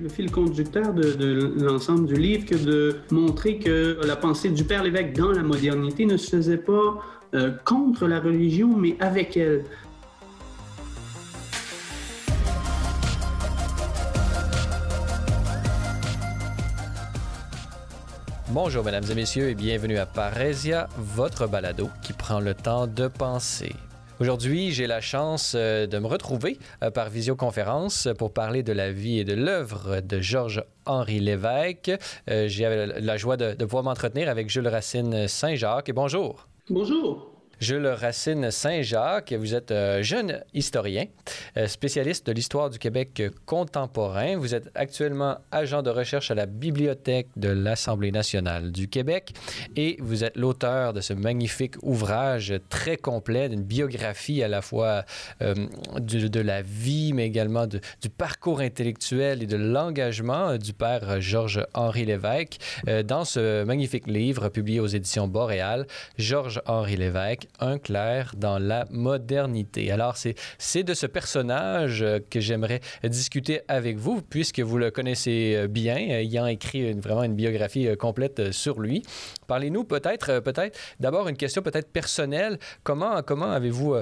le fil conducteur de, l'ensemble du livre que de montrer que la pensée du Père l'évêque dans la modernité ne se faisait pas euh, contre la religion, mais avec elle. Bonjour mesdames et messieurs et bienvenue à Parésia, votre balado qui prend le temps de penser. Aujourd'hui, j'ai la chance euh, de me retrouver euh, par visioconférence pour parler de la vie et de l'œuvre de Georges-Henri Lévesque. Euh, j'ai la joie de, de pouvoir m'entretenir avec Jules Racine Saint-Jacques. Et bonjour. Bonjour. Jules Racine Saint-Jacques, vous êtes euh, jeune historien, euh, spécialiste de l'histoire du Québec contemporain. Vous êtes actuellement agent de recherche à la Bibliothèque de l'Assemblée nationale du Québec et vous êtes l'auteur de ce magnifique ouvrage très complet d'une biographie à la fois euh, de, la vie, mais également du parcours intellectuel et de l'engagement du père Georges-Henri Lévesque. dans ce magnifique livre publié aux éditions Boréal, Georges-Henri Lévesque, un clair dans la modernité. Alors, c'est de ce personnage euh, que j'aimerais discuter avec vous, puisque vous le connaissez euh, bien, euh, ayant écrit vraiment une biographie complète sur lui. Parlez-nous peut-être, peut-être, d'abord une question peut-être personnelle. Comment, comment avez-vous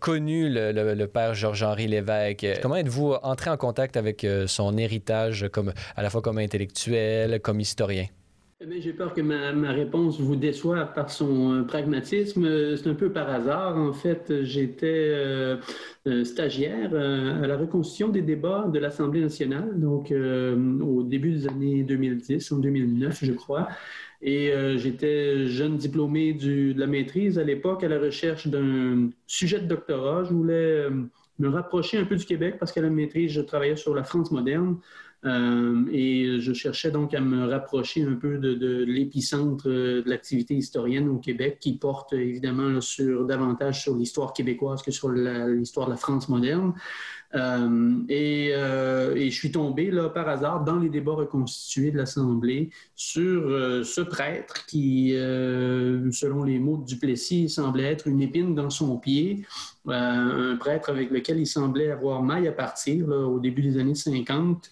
connu le, le, père Georges-Henri Lévesque? Comment êtes-vous entré en contact avec son héritage comme, à la fois comme intellectuel, comme historien? Eh j'ai peur que ma, réponse vous déçoive par son euh, pragmatisme. C'est un peu par hasard. En fait, j'étais euh, euh, stagiaire à la reconstitution des débats de l'Assemblée nationale, donc au début des années 2010, en 2009, je crois. Et j'étais jeune diplômé de la maîtrise à l'époque à la recherche d'un sujet de doctorat. Je voulais me rapprocher un peu du Québec parce qu'à la maîtrise, je travaillais sur la France moderne. Euh, et je cherchais donc à me rapprocher un peu de, l'épicentre de l'activité historienne au Québec, qui porte évidemment davantage sur l'histoire québécoise que sur l'histoire de la France moderne. Euh, et, euh, et, je suis tombé là, par hasard dans les débats reconstitués de l'Assemblée sur ce prêtre qui, selon les mots de Duplessis, semblait être une épine dans son pied, un prêtre avec lequel il semblait avoir maille à partir au début des années 50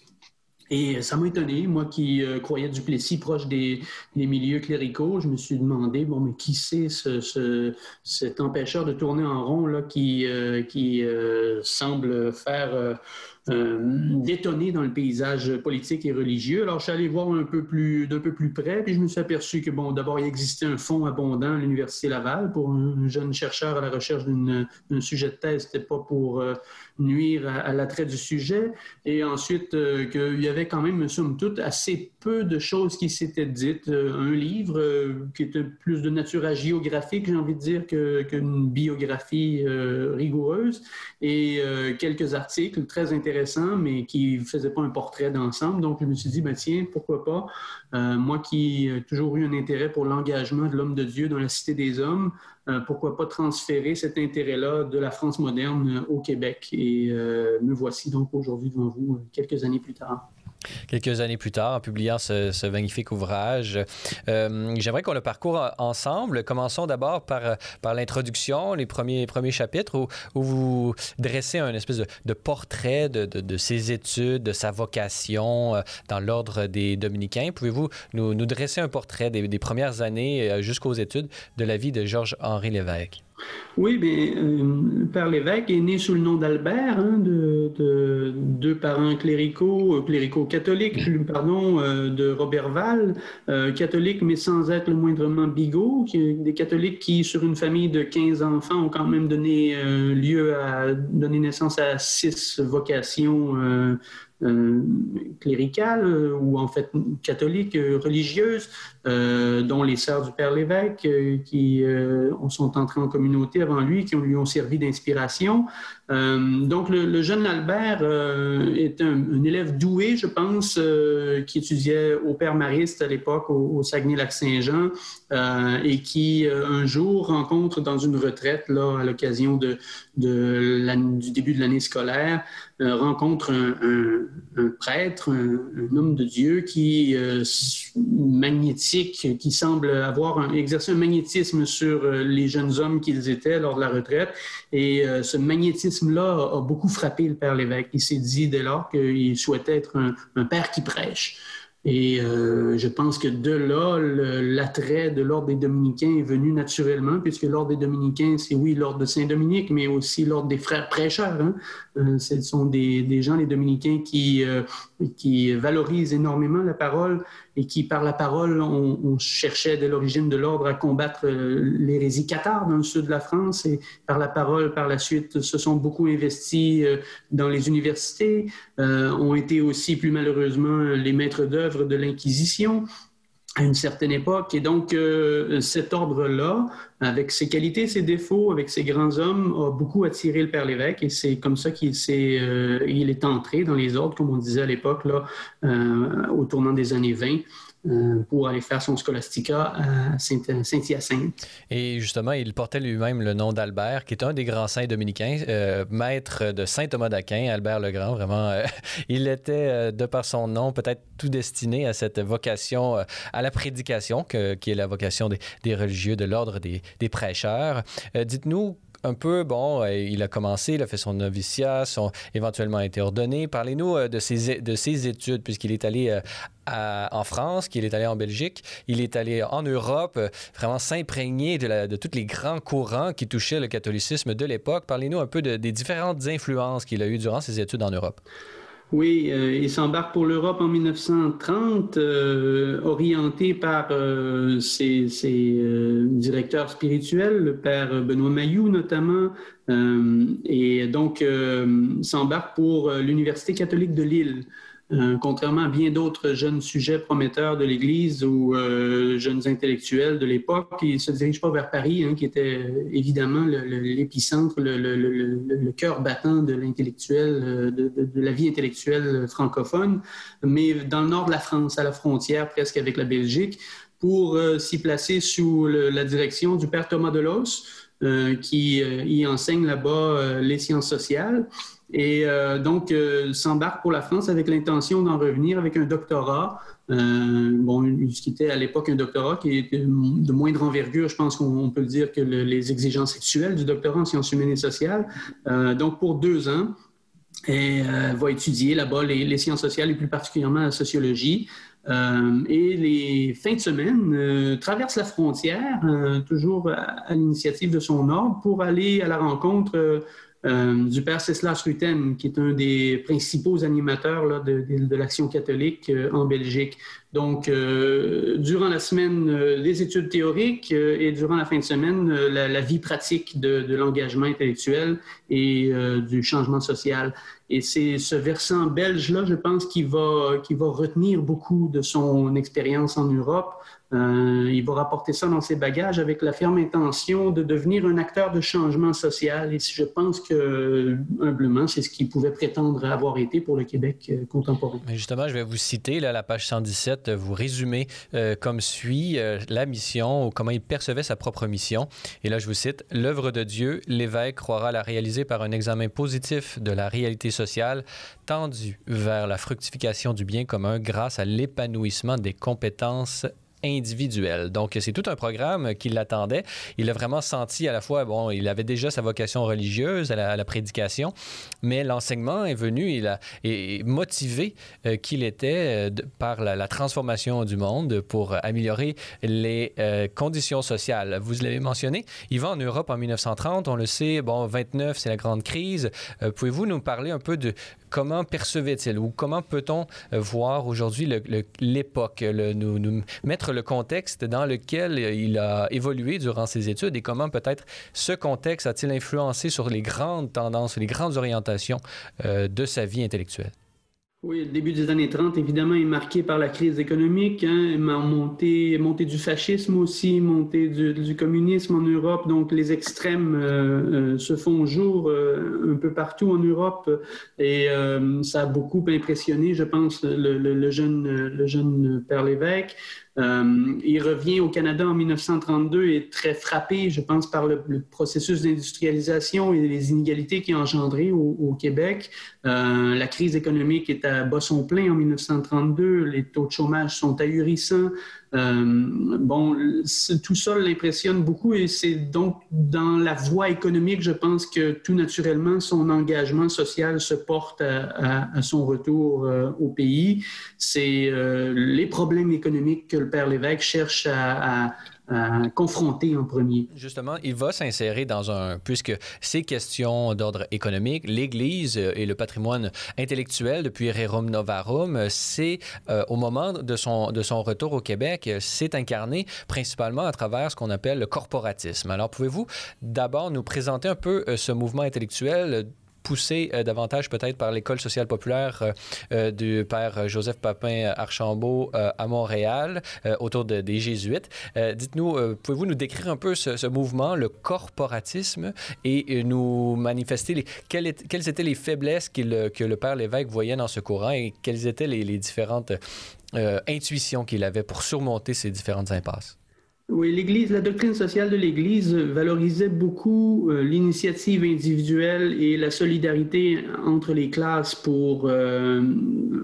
et ça m'a étonné, moi qui euh, croyais Duplessis proche des, milieux cléricaux, je me suis demandé, bon, mais qui c'est ce, ce, cet empêcheur de tourner en rond là, qui, euh, qui euh, semble faire euh, détonné dans le paysage politique et religieux. Alors, je suis allé voir d'un peu plus près, puis je me suis aperçu que, bon, d'abord, il existait un fonds abondant à l'Université Laval pour un jeune chercheur à la recherche d'un sujet de thèse. C'était pas pour euh, nuire à, l'attrait du sujet. Et ensuite, euh, qu'il y avait quand même, somme toute, assez peu de choses qui s'étaient dites. un livre qui était plus de nature géographique, j'ai envie de dire, qu'une biographie rigoureuse, et quelques articles très intéressants mais qui ne faisait pas un portrait d'ensemble. Donc, je me suis dit, ben, tiens, pourquoi pas, euh, moi qui ai toujours eu un intérêt pour l'engagement de l'homme de Dieu dans la cité des hommes, euh, pourquoi pas transférer cet intérêt-là de la France moderne au Québec? Et euh, me voici donc aujourd'hui devant vous quelques années plus tard quelques années plus tard en publiant ce, magnifique ouvrage. Euh, j'aimerais qu'on le parcourt ensemble. Commençons d'abord par, par l'introduction, les premiers, premiers chapitres où, vous dressez un espèce de, portrait de, ses études, de sa vocation euh, dans l'ordre des dominicains. Pouvez-vous nous, dresser un portrait des, des premières années euh, jusqu'aux études de la vie de Georges-Henri Lévesque? Oui, bien, euh, père l'évêque est né sous le nom d'Albert, hein, de, deux parents cléricaux, euh, cléricaux catholiques, pardon, euh, de Robert Val, catholique mais sans être le moindrement bigot, des catholiques qui, sur une famille de 15 enfants, ont quand même donné lieu à donner naissance à six vocations euh, cléricales euh, ou en fait catholiques, euh, religieuses, dont les sœurs du Père l'évêque qui sont entrées en communauté avant lui, qui lui ont servi d'inspiration. donc le, jeune Albert est un, élève doué, je pense, qui étudiait au Père Mariste à l'époque au, Saguenay-Lac-Saint-Jean et qui un jour rencontre dans une retraite là à l'occasion de, du début de l'année scolaire rencontre un un prêtre, un, homme de Dieu qui euh, qui semble avoir un, exercer un magnétisme sur euh, les jeunes hommes qu'ils étaient lors de la retraite. Et euh, ce magnétisme mécanisme-là a, beaucoup frappé le père l'évêque. Il s'est dit dès lors qu'il souhaitait être un père qui prêche. Et euh, je pense que de là, l'attrait de l'ordre des dominicains est venu naturellement, puisque l'ordre des dominicains, c'est oui l'ordre de Saint-Dominique, mais aussi l'ordre des frères prêcheurs. Hein. Ce sont des, gens, les dominicains, qui valorisent énormément la parole et qui, par la parole, on, cherchait dès l'origine de l'ordre à combattre euh, l'hérésie cathare dans le sud de la France. Et par la parole, par la suite, se sont beaucoup investis euh, dans les universités, euh, ont été aussi, plus malheureusement, les maîtres d'œuvre de l'Inquisition à une certaine époque. Et donc, cet ordre-là, avec ses qualités, ses défauts, avec ses grands hommes, a beaucoup attiré le Père l'évêque et c'est comme ça qu'il est, il est entré dans les ordres, comme on disait à l'époque, là, au tournant des années 20. Euh, pour aller faire son scolastica à Saint-Hyacinthe. Et justement, il portait lui-même le nom d'Albert, qui est un des grands saints dominicains, euh, maître de Saint Thomas d'Aquin, Albert le Grand. Vraiment, euh, il était, de par son nom, peut-être tout destiné à cette vocation à la prédication, qui est la vocation des, religieux de l'ordre des, des prêcheurs. Dites-nous un peu, bon, euh, il a commencé, il a fait son noviciat, son, éventuellement été ordonné. Parlez-nous euh, de ses, de ses études, puisqu'il est allé euh, en France, qu'il est allé en Belgique, il est allé en Europe, vraiment s'imprégner de, de tous les grands courants qui touchaient le catholicisme de l'époque. Parlez-nous un peu des différentes influences qu'il a eues durant ses études en Europe. Oui, euh, il s'embarque pour l'Europe en 1930, euh, orienté par euh, ses, directeurs spirituels, le père Benoît Mayou notamment, et donc s'embarque pour l'Université catholique de Lille. Euh, contrairement à bien d'autres jeunes sujets prometteurs de l'Église ou euh, jeunes intellectuels de l'époque, ils ne se dirigent pas vers Paris, hein, qui était euh, évidemment l'épicentre, le, cœur battant de l'intellectuel, de, la vie intellectuelle francophone, mais dans le nord de la France, à la frontière presque avec la Belgique, pour s'y placer sous la direction du père Thomas Delos, qui y enseigne là-bas les sciences sociales. Et euh, donc, euh, s'embarque pour la France avec l'intention d'en revenir avec un doctorat. Euh, bon, ce qui était à l'époque un doctorat qui était de moindre envergure, je pense qu'on peut dire que les exigences sexuelles du doctorat en sciences humaines et sociales. donc, pour deux ans, et va étudier là-bas les, sciences sociales et plus particulièrement la sociologie. et les fins de semaine, traverse la frontière, toujours à, l'initiative de son ordre, pour aller à la rencontre euh, du père Ceslas Rutten, qui est un des principaux animateurs de, l'Action catholique euh, en Belgique. Donc, euh, durant la semaine, les études théoriques et durant la fin de semaine, la, vie pratique de, l'engagement intellectuel et du changement social. Et c'est ce versant belge-là, je pense, qui va retenir beaucoup de son expérience en Europe. Euh, il va rapporter ça dans ses bagages avec la ferme intention de devenir un acteur de changement social. Et je pense que, humblement, c'est ce qu'il pouvait prétendre avoir été pour le Québec euh, contemporain. Mais justement, je vais vous citer là, la page 117, vous résumez euh, comme suit la mission ou comment il percevait sa propre mission. Et là, je vous cite L'œuvre de Dieu, l'évêque croira la réaliser par un examen positif de la réalité sociale tendue vers la fructification du bien commun grâce à l'épanouissement des compétences individuel. Donc, c'est tout un programme qui l'attendait. Il a vraiment senti à la fois, bon, il avait déjà sa vocation religieuse à la, prédication, mais l'enseignement est venu, il a est motivé euh, qu'il était euh, par la, transformation du monde pour améliorer les euh, conditions sociales. Vous l'avez mentionné, il va en Europe en 1930, on le sait, bon, 29, c'est la grande crise. Pouvez-vous nous parler un peu de comment percevait-il ou comment peut-on euh, voir aujourd'hui l'époque, nous, mettre le contexte dans lequel il a évolué durant ses études et comment peut-être ce contexte a-t-il influencé sur les grandes tendances, les grandes orientations euh, de sa vie intellectuelle? Oui, le début des années 30, évidemment, est marqué par la crise économique, hein, montée, montée du fascisme aussi, montée du, communisme en Europe. Donc, les extrêmes euh, euh, se font jour euh, un peu partout en Europe et ça a beaucoup impressionné, je pense, le, le jeune, le jeune Père Lévesque. Euh, il revient au Canada en 1932 et est très frappé, je pense, par le, processus d'industrialisation et les inégalités qui ont engendré au, Québec. Euh, la crise économique est à bas son plein en 1932, les taux de chômage sont ahurissants. bon, tout ça l'impressionne beaucoup et c'est donc dans la voie économique, je pense que tout naturellement, son engagement social se porte à, son retour au pays. C'est les problèmes économiques que le Père Lévesque cherche à confronter en premier. Justement, il va s'insérer dans un, puisque ces questions d'ordre économique, l'Église et le patrimoine intellectuel depuis Rerum Novarum, c'est euh, au moment de son, de son retour au Québec, c'est incarné principalement à travers ce qu'on appelle le corporatisme. Alors, pouvez-vous d'abord nous présenter un peu euh, ce mouvement intellectuel poussé euh, davantage peut-être par l'école sociale populaire euh, euh, du père Joseph Papin Archambault à Montréal autour des Jésuites. Dites-nous, pouvez-vous nous décrire un peu ce, mouvement, le corporatisme, et nous manifester les, quelles, étaient les faiblesses que le père l'évêque voyait dans ce courant et quelles étaient les, les différentes intuitions qu'il avait pour surmonter ces différentes impasses? Oui, l'Église, la doctrine sociale de l'Église valorisait beaucoup euh, l'initiative individuelle et la solidarité entre les classes pour euh,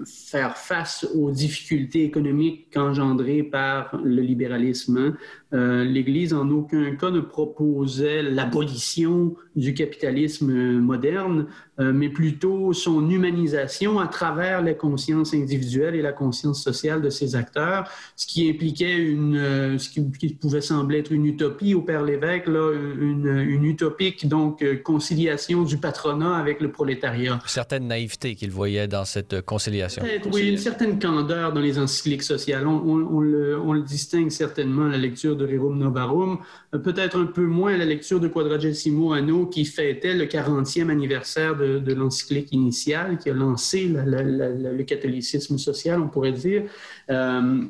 faire face aux difficultés économiques engendrées par le libéralisme. Euh, L'Église, en aucun cas, ne proposait l'abolition du capitalisme moderne, euh, mais plutôt son humanisation à travers la conscience individuelle et la conscience sociale de ses acteurs, ce qui impliquait une, euh, ce qui, pouvait sembler être une utopie au Père Lévesque, là, une, une utopique donc conciliation du patronat avec le prolétariat. Certaine naïveté qu'il voyait dans cette conciliation. Oui, une certaine candeur dans les encycliques sociales. On, on, le, on, le, distingue certainement à la lecture de de Rerum Novarum, euh, peut-être un peu moins la lecture de Quadragesimo Anno qui fêtait le 40e anniversaire de, l'encyclique initiale qui a lancé le catholicisme social, on pourrait dire. Euh,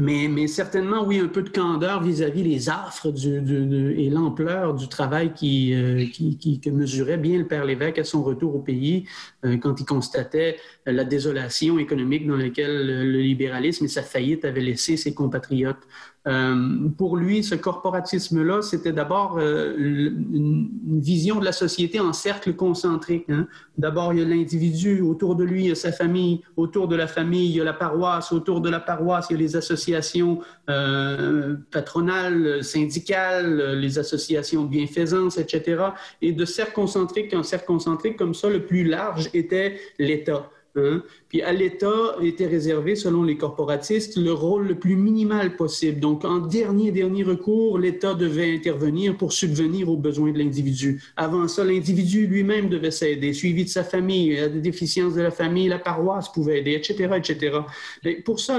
mais, certainement, oui, un peu de candeur vis-à-vis les affres et l'ampleur du travail qui, euh, qui, que mesurait bien le Père Lévesque à son retour au pays, quand il constatait la désolation économique dans laquelle le libéralisme et sa faillite avaient laissé ses compatriotes. Euh, pour lui, ce corporatisme-là, c'était d'abord euh, une, vision de la société en cercle concentrique. Hein. D'abord, il y a l'individu, autour de lui, il y a sa famille, autour de la famille, il y a la paroisse, autour de la paroisse, il y a les associations euh, patronales, syndicales, les associations de bienfaisance, etc. Et de cercle concentrique en cercle concentrique, comme ça, le plus large était l'État. Puis à l'État était réservé, selon les corporatistes, le rôle le plus minimal possible. Donc, en dernier, dernier recours, l'État devait intervenir pour subvenir aux besoins de l'individu. Avant ça, l'individu lui-même devait s'aider, suivi de sa famille, la déficience de la famille, la paroisse pouvait aider, etc., etc. pour ça,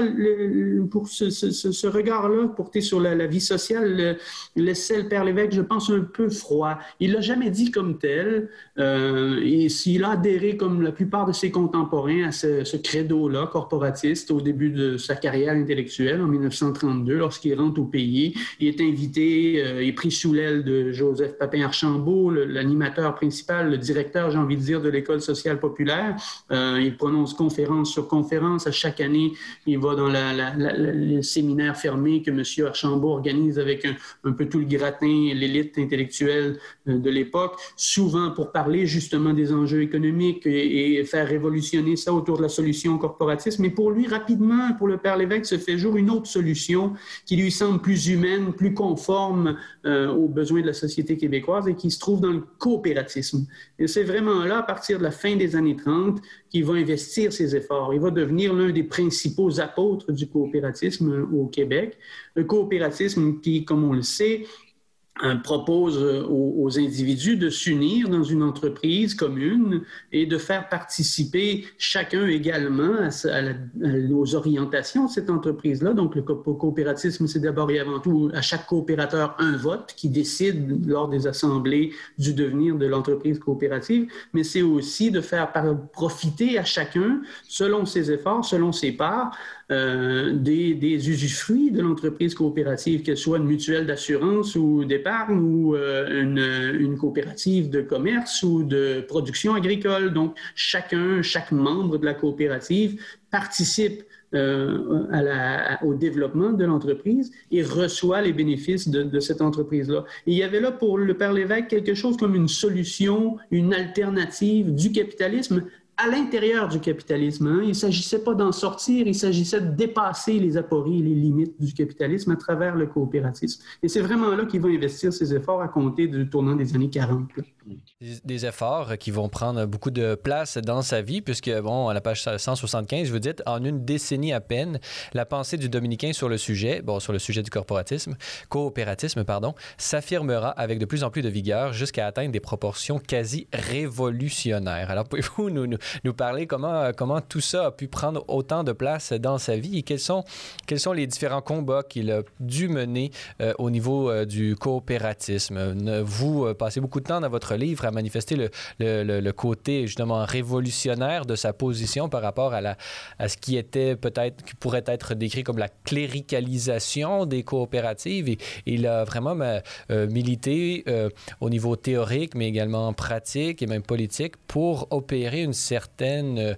pour ce, regard-là porté sur la, vie sociale, laissait le Père Lévesque, je pense, un peu froid. Il l'a jamais dit comme tel, euh, et s'il a adhéré, comme la plupart de ses contemporains, à ce credo-là, corporatiste, au début de sa carrière intellectuelle, en 1932, lorsqu'il rentre au pays. Il est invité, euh, est pris sous l'aile de Joseph Papin-Archambault, l'animateur principal, le directeur, j'ai envie de dire, de l'École sociale populaire. Euh, il prononce conférence sur conférence. À chaque année, il va dans le séminaire fermé que M. Archambault organise avec un, peu tout le gratin, l'élite intellectuelle euh, de l'époque, souvent pour parler justement des enjeux économiques et, et faire révolutionner ça autour de la solution corporatiste, mais pour lui, rapidement, pour le Père Lévesque, se fait jour une autre solution qui lui semble plus humaine, plus conforme euh, aux besoins de la société québécoise et qui se trouve dans le coopératisme. Et c'est vraiment là, à partir de la fin des années 30, qu'il va investir ses efforts. Il va devenir l'un des principaux apôtres du coopératisme au Québec. Le coopératisme qui, comme on le sait, propose euh, aux, individus de s'unir dans une entreprise commune et de faire participer chacun également aux orientations de cette entreprise-là. Donc, le coopératisme, c'est d'abord et avant tout à chaque coopérateur un vote qui décide lors des assemblées du devenir de l'entreprise coopérative, mais c'est aussi de faire profiter à chacun, selon ses efforts, selon ses parts, euh, des, usufruits de l'entreprise coopérative, qu'elle soit une mutuelle d'assurance ou d'épargne ou euh, une, coopérative de commerce ou de production agricole. Donc, chacun, chaque membre de la coopérative participe euh, au développement de l'entreprise et reçoit les bénéfices de, de cette entreprise-là. Il y avait là pour le Père Lévesque quelque chose comme une solution, une alternative du capitalisme à l'intérieur du capitalisme. Hein. Il ne s'agissait pas d'en sortir, il s'agissait de dépasser les apories, les limites du capitalisme à travers le coopératisme. Et c'est vraiment là qu'il va investir ses efforts à compter du tournant des années 40. Des, efforts qui vont prendre beaucoup de place dans sa vie, puisque, bon, à la page 175, vous dites, en une décennie à peine, la pensée du dominicain sur le sujet, bon, sur le sujet du corporatisme, coopératisme, pardon, s'affirmera avec de plus en plus de vigueur jusqu'à atteindre des proportions quasi révolutionnaires. Alors, pouvez-vous nous, nous, parler comment, comment tout ça a pu prendre autant de place dans sa vie et quels sont, quels sont les différents combats qu'il a dû mener euh, au niveau euh, du coopératisme? Vous euh, passez beaucoup de temps dans votre livre à manifester le, le, côté justement révolutionnaire de sa position par rapport à, à ce qui était peut-être, qui pourrait être décrit comme la cléricalisation des coopératives. Et, il a vraiment milité au niveau théorique, mais également pratique et même politique pour opérer une certaine euh,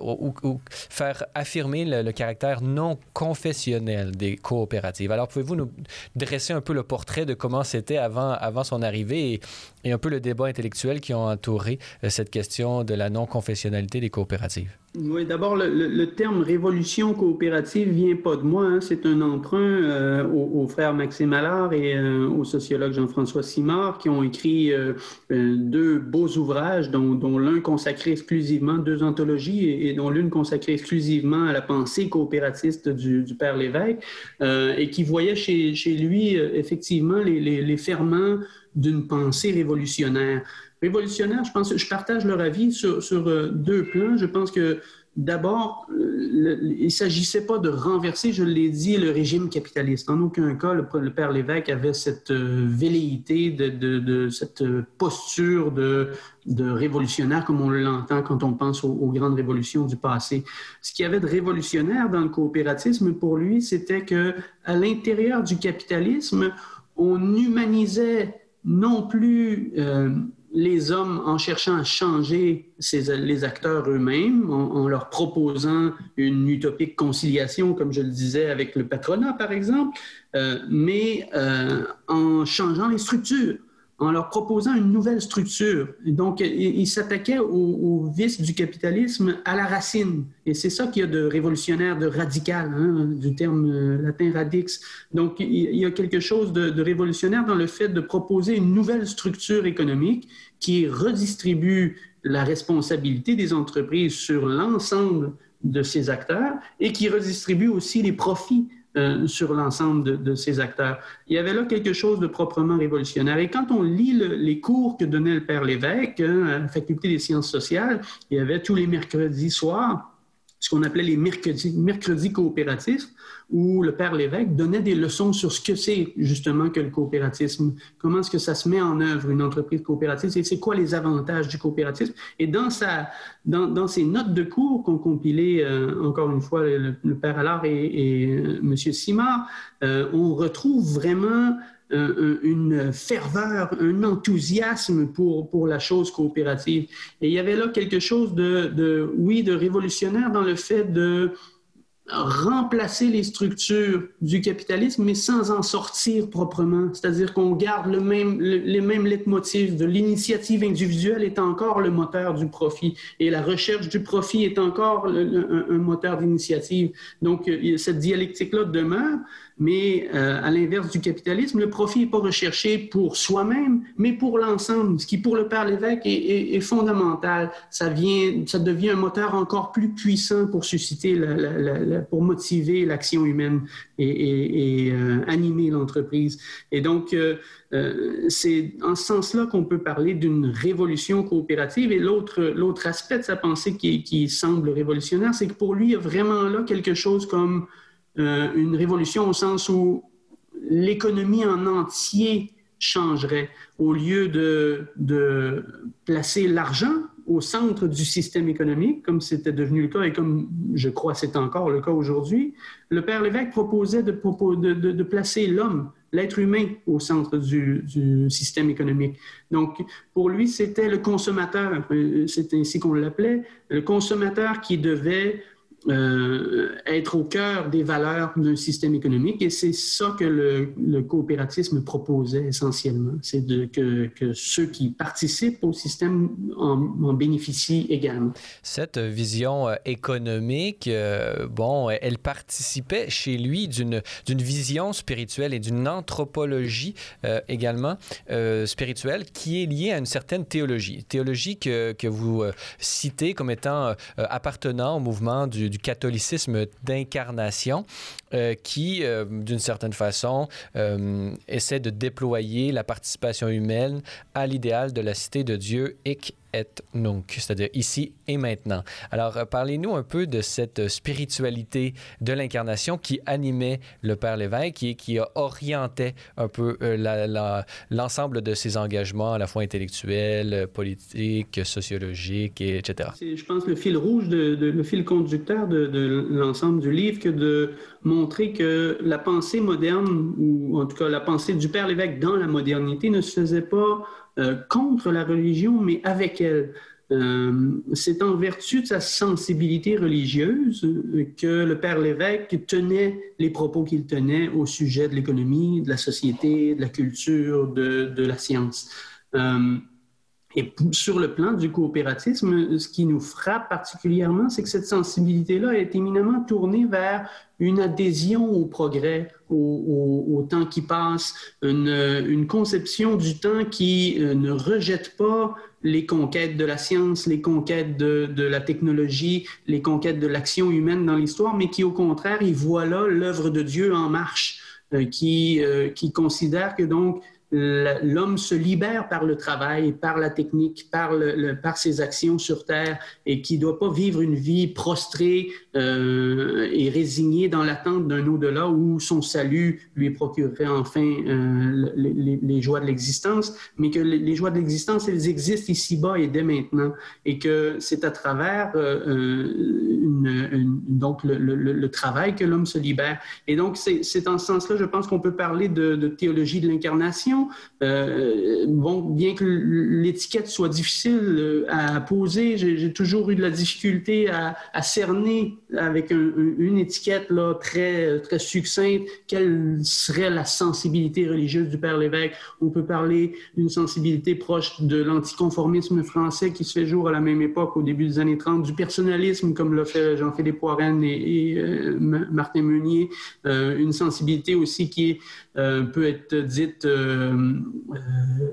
ou, faire affirmer le, caractère non confessionnel des coopératives. Alors, pouvez-vous nous dresser un peu le portrait de comment c'était avant, avant son arrivée et, un peu le débat intellectuel qui ont entouré euh, cette question de la non-confessionnalité des coopératives? Oui, d'abord, le, terme révolution coopérative vient pas de moi. Hein. C'est un emprunt euh, aux, frères Maxime Allard et euh, au sociologue Jean-François Simard qui ont écrit euh, deux beaux ouvrages, dont, l'un consacré exclusivement, deux anthologies, et, dont l'une consacrée exclusivement à la pensée coopératiste du, Père Lévesque, et qui voyait chez, lui effectivement les, les ferments d'une pensée révolutionnaire révolutionnaire, je pense, je partage leur avis sur, sur euh, deux plans. Je pense que D'abord, il ne s'agissait pas de renverser, je l'ai dit, le régime capitaliste. En aucun cas, le, père Lévesque avait cette euh, velléité, de, cette posture de, de, révolutionnaire comme on l'entend quand on pense aux, grandes révolutions du passé. Ce qu'il y avait de révolutionnaire dans le coopératisme, pour lui, c'était que à l'intérieur du capitalisme, on humanisait non plus euh, les hommes en cherchant à changer les acteurs eux-mêmes, en, leur proposant une utopique conciliation, comme je le disais avec le patronat, par exemple, euh, mais euh, en changeant les structures en leur proposant une nouvelle structure. Donc, ils s'attaquaient au, vice du capitalisme à la racine. Et c'est ça qu'il y a de révolutionnaire, de radical, hein, du terme euh, latin radix. Donc, il y a quelque chose de, révolutionnaire dans le fait de proposer une nouvelle structure économique qui redistribue la responsabilité des entreprises sur l'ensemble de ces acteurs et qui redistribue aussi les profits euh, sur l'ensemble de, ces acteurs. Il y avait là quelque chose de proprement révolutionnaire. Et quand on lit les cours que donnait le Père Lévesque hein, à la Faculté des sciences sociales, il y avait tous les mercredis soirs ce qu'on appelait les mercredis, mercredis coopératifs, où le père Lévesque donnait des leçons sur ce que c'est justement que le coopératisme, comment est-ce que ça se met en œuvre une entreprise coopérative, et c'est quoi les avantages du coopératisme? Et dans, sa, dans, dans ses notes de cours qu'ont compilées, euh, encore une fois, le, père Allard et, et euh, M. Simard, euh, on retrouve vraiment une ferveur, un enthousiasme pour, pour la chose coopérative. Et il y avait là quelque chose de, de oui, de révolutionnaire dans le fait de remplacer les structures du capitalisme, mais sans en sortir proprement. C'est-à-dire qu'on garde le même, les mêmes leitmotifs de l'initiative individuelle est encore le moteur du profit et la recherche du profit est encore un, moteur d'initiative. Donc, cette dialectique-là demeure, mais euh, à l'inverse du capitalisme, le profit n'est pas recherché pour soi-même, mais pour l'ensemble, ce qui pour le Père Lévesque est, est, fondamental. Ça, vient, ça devient un moteur encore plus puissant pour susciter, la, pour motiver l'action humaine et, et euh, animer l'entreprise. Et donc, euh, c'est en ce sens-là qu'on peut parler d'une révolution coopérative. Et l'autre, l'autre aspect de sa pensée qui, qui semble révolutionnaire, c'est que pour lui, il y a vraiment là quelque chose comme euh, une révolution au sens où l'économie en entier changerait. Au lieu de, placer l'argent au centre du système économique, comme c'était devenu le cas et comme je crois c'est encore le cas aujourd'hui, le Père Lévesque proposait de, placer l'homme, l'être humain, au centre du, du, système économique. Donc, pour lui, c'était le consommateur, euh, c'est ainsi qu'on l'appelait, le consommateur qui devait euh, être au cœur des valeurs d'un système économique. Et c'est ça que le, coopératisme proposait essentiellement. C'est que, ceux qui participent au système en, bénéficient également. Cette vision euh, économique, euh, bon, elle participait chez lui d'une vision spirituelle et d'une anthropologie également spirituelle qui est liée à une certaine théologie. Théologie que, vous citez comme étant appartenant au mouvement du catholicisme d'incarnation euh, qui, euh, d'une certaine façon, euh, essaie de déployer la participation humaine à l'idéal de la cité de Dieu et c'est-à-dire ici et maintenant. Alors, euh, parlez-nous un peu de cette spiritualité de l'incarnation qui animait le Père Lévesque et qui a orienté un peu euh, l'ensemble de ses engagements, à la fois intellectuels, politiques, sociologiques, et, etc. C'est, je pense, le fil rouge, le fil conducteur de, de l'ensemble du livre que de montrer que la pensée moderne, ou en tout cas la pensée du Père Lévesque dans la modernité, ne se faisait pas euh, contre la religion, mais avec elle. Euh, c'est en vertu de sa sensibilité religieuse que le Père Lévesque tenait les propos qu'il tenait au sujet de l'économie, de la société, de la culture, de, de la science. Euh, et sur le plan du coopératisme, ce qui nous frappe particulièrement, c'est que cette sensibilité-là est éminemment tournée vers une adhésion au progrès, au, temps qui passe, une, conception du temps qui euh, ne rejette pas les conquêtes de la science, les conquêtes de, la technologie, les conquêtes de l'action humaine dans l'histoire, mais qui au contraire y voit là l'œuvre de Dieu en marche, euh, euh, qui considère que donc l'homme se libère par le travail, par la technique, par, le, par ses actions sur Terre et qui ne doit pas vivre une vie prostrée euh, et résignée dans l'attente d'un au-delà où son salut lui procurerait enfin euh, les, joies de l'existence, mais que les, joies de l'existence, elles existent ici-bas et dès maintenant et que c'est à travers euh, donc le, travail que l'homme se libère. Et donc, c'est en ce sens-là, je pense qu'on peut parler de, théologie de l'incarnation euh, bon, bien que l'étiquette soit difficile euh, à poser, j'ai toujours eu de la difficulté à, cerner avec une étiquette très, succincte quelle serait la sensibilité religieuse du Père Lévesque? On peut parler d'une sensibilité proche de l'anticonformisme français qui se fait jour à la même époque, au début des années 30, du personnalisme, comme l'a fait Jean-Philippe Warren et, euh, Martin Meunier, une sensibilité aussi qui peut être dite euh,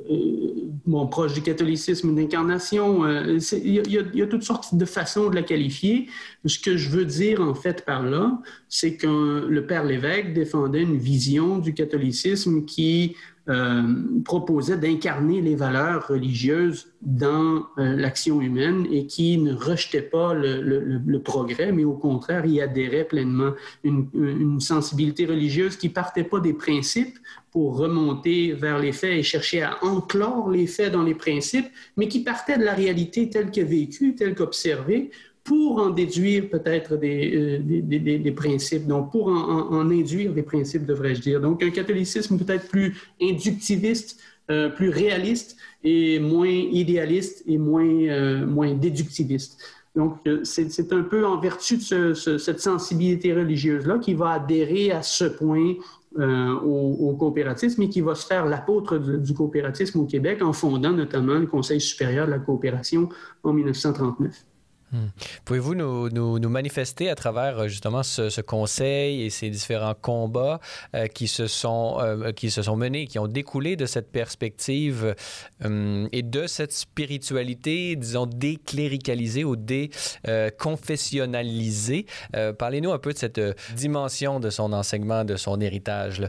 euh, proche du catholicisme d'incarnation. Euh, il y, a toutes sortes de façons de la qualifier. Ce que je veux dire, en fait, par là, c'est que le Père Lévesque défendait une vision du catholicisme qui euh, proposait d'incarner les valeurs religieuses dans euh, l'action humaine et qui ne rejetait pas le, progrès, mais au contraire y adhérait pleinement. Une, une, sensibilité religieuse qui partait pas des principes pour remonter vers les faits et chercher à enclore les faits dans les principes, mais qui partait de la réalité telle qu'elle vécue, telle qu'observée, pour en déduire peut-être des, euh, des, principes, donc pour en, induire des principes, devrais-je dire. Donc un catholicisme peut-être plus inductiviste, euh, plus réaliste et moins idéaliste et moins, euh, moins déductiviste. Donc, c'est un peu en vertu de cette sensibilité religieuse-là qui va adhérer à ce point au, au, coopératisme et qui va se faire l'apôtre du, du, coopératisme au Québec en fondant notamment le Conseil supérieur de la coopération en 1939. Hmm. Pouvez-vous nous, manifester à travers euh, justement ce, conseil et ces différents combats euh, qui, se sont, euh, qui se sont menés, qui ont découlé de cette perspective et de cette spiritualité, disons, décléricalisée ou déconfessionnalisée? Parlez-nous un peu de cette dimension de son enseignement, de son héritage,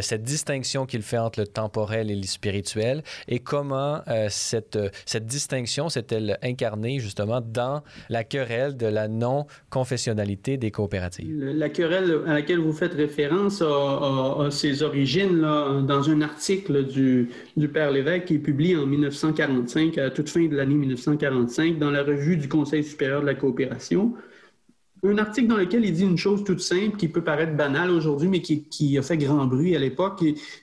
cette distinction qu'il fait entre le temporel et le spirituel et comment cette, cette distinction s'est-elle incarnée justement dans la querelle de la non-confessionnalité des coopératives. La querelle à laquelle vous faites référence a, ses origines dans un article du, du Père Lévesque qui est publié en 1945, à toute fin de l'année 1945, dans la revue du Conseil supérieur de la coopération. Un article dans lequel il dit une chose toute simple qui peut paraître banale aujourd'hui, mais qui, a fait grand bruit à l'époque.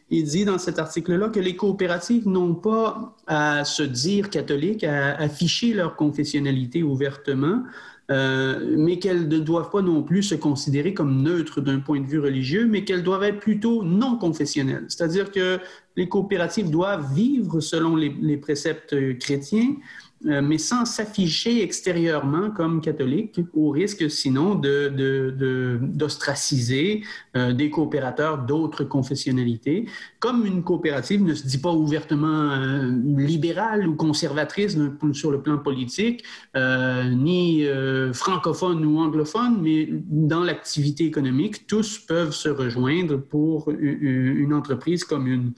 Il, dit dans cet article-là que les coopératives n'ont pas à se dire catholiques, à afficher leur confessionnalité ouvertement, euh, mais qu'elles ne doivent pas non plus se considérer comme neutres d'un point de vue religieux, mais qu'elles doivent être plutôt non confessionnelles. C'est-à-dire que les coopératives doivent vivre selon les préceptes chrétiens, mais sans s'afficher extérieurement comme catholique, au risque sinon d'ostraciser euh, des coopérateurs d'autres confessionnalités. Comme une coopérative ne se dit pas ouvertement euh, libérale ou conservatrice sur le plan politique, ni francophone ou anglophone, mais dans l'activité économique, tous peuvent se rejoindre pour une entreprise commune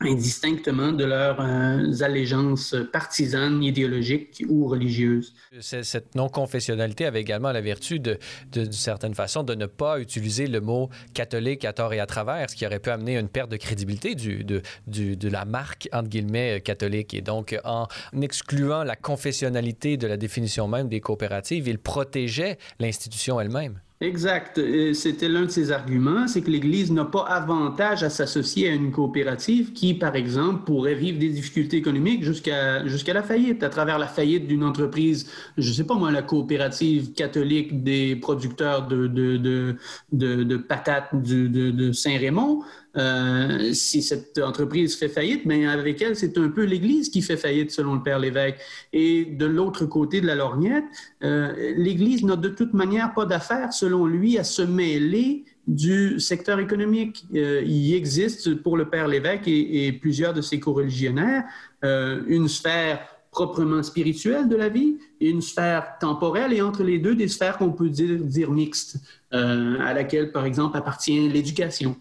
indistinctement de leurs euh, allégeances partisanes, idéologiques ou religieuses. Cette non-confessionnalité avait également la vertu, d'une certaine façon, de ne pas utiliser le mot catholique à tort et à travers, ce qui aurait pu amener une perte de crédibilité de, de la marque, entre guillemets, catholique. Et donc, en excluant la confessionnalité de la définition même des coopératives, il protégeait l'institution elle-même. Exact. C'était l'un de ses arguments, c'est que l'Église n'a pas avantage à s'associer à une coopérative qui, par exemple, pourrait vivre des difficultés économiques jusqu'à jusqu'à la faillite, à travers la faillite d'une entreprise, je ne sais pas moi, la coopérative catholique des producteurs de, de, de, de, patates de, de Saint-Raymond. Euh, si cette entreprise fait faillite, mais avec elle, c'est un peu l'Église qui fait faillite, selon le Père Lévesque. Et de l'autre côté de la lorgnette, euh, l'Église n'a de toute manière pas d'affaire, selon lui, à se mêler du secteur économique. Euh, il existe pour le Père Lévesque et, plusieurs de ses co-religionnaires une sphère proprement spirituelle de la vie et une sphère temporelle, et entre les deux, des sphères qu'on peut dire, dire mixtes, à laquelle, par exemple, appartient l'éducation.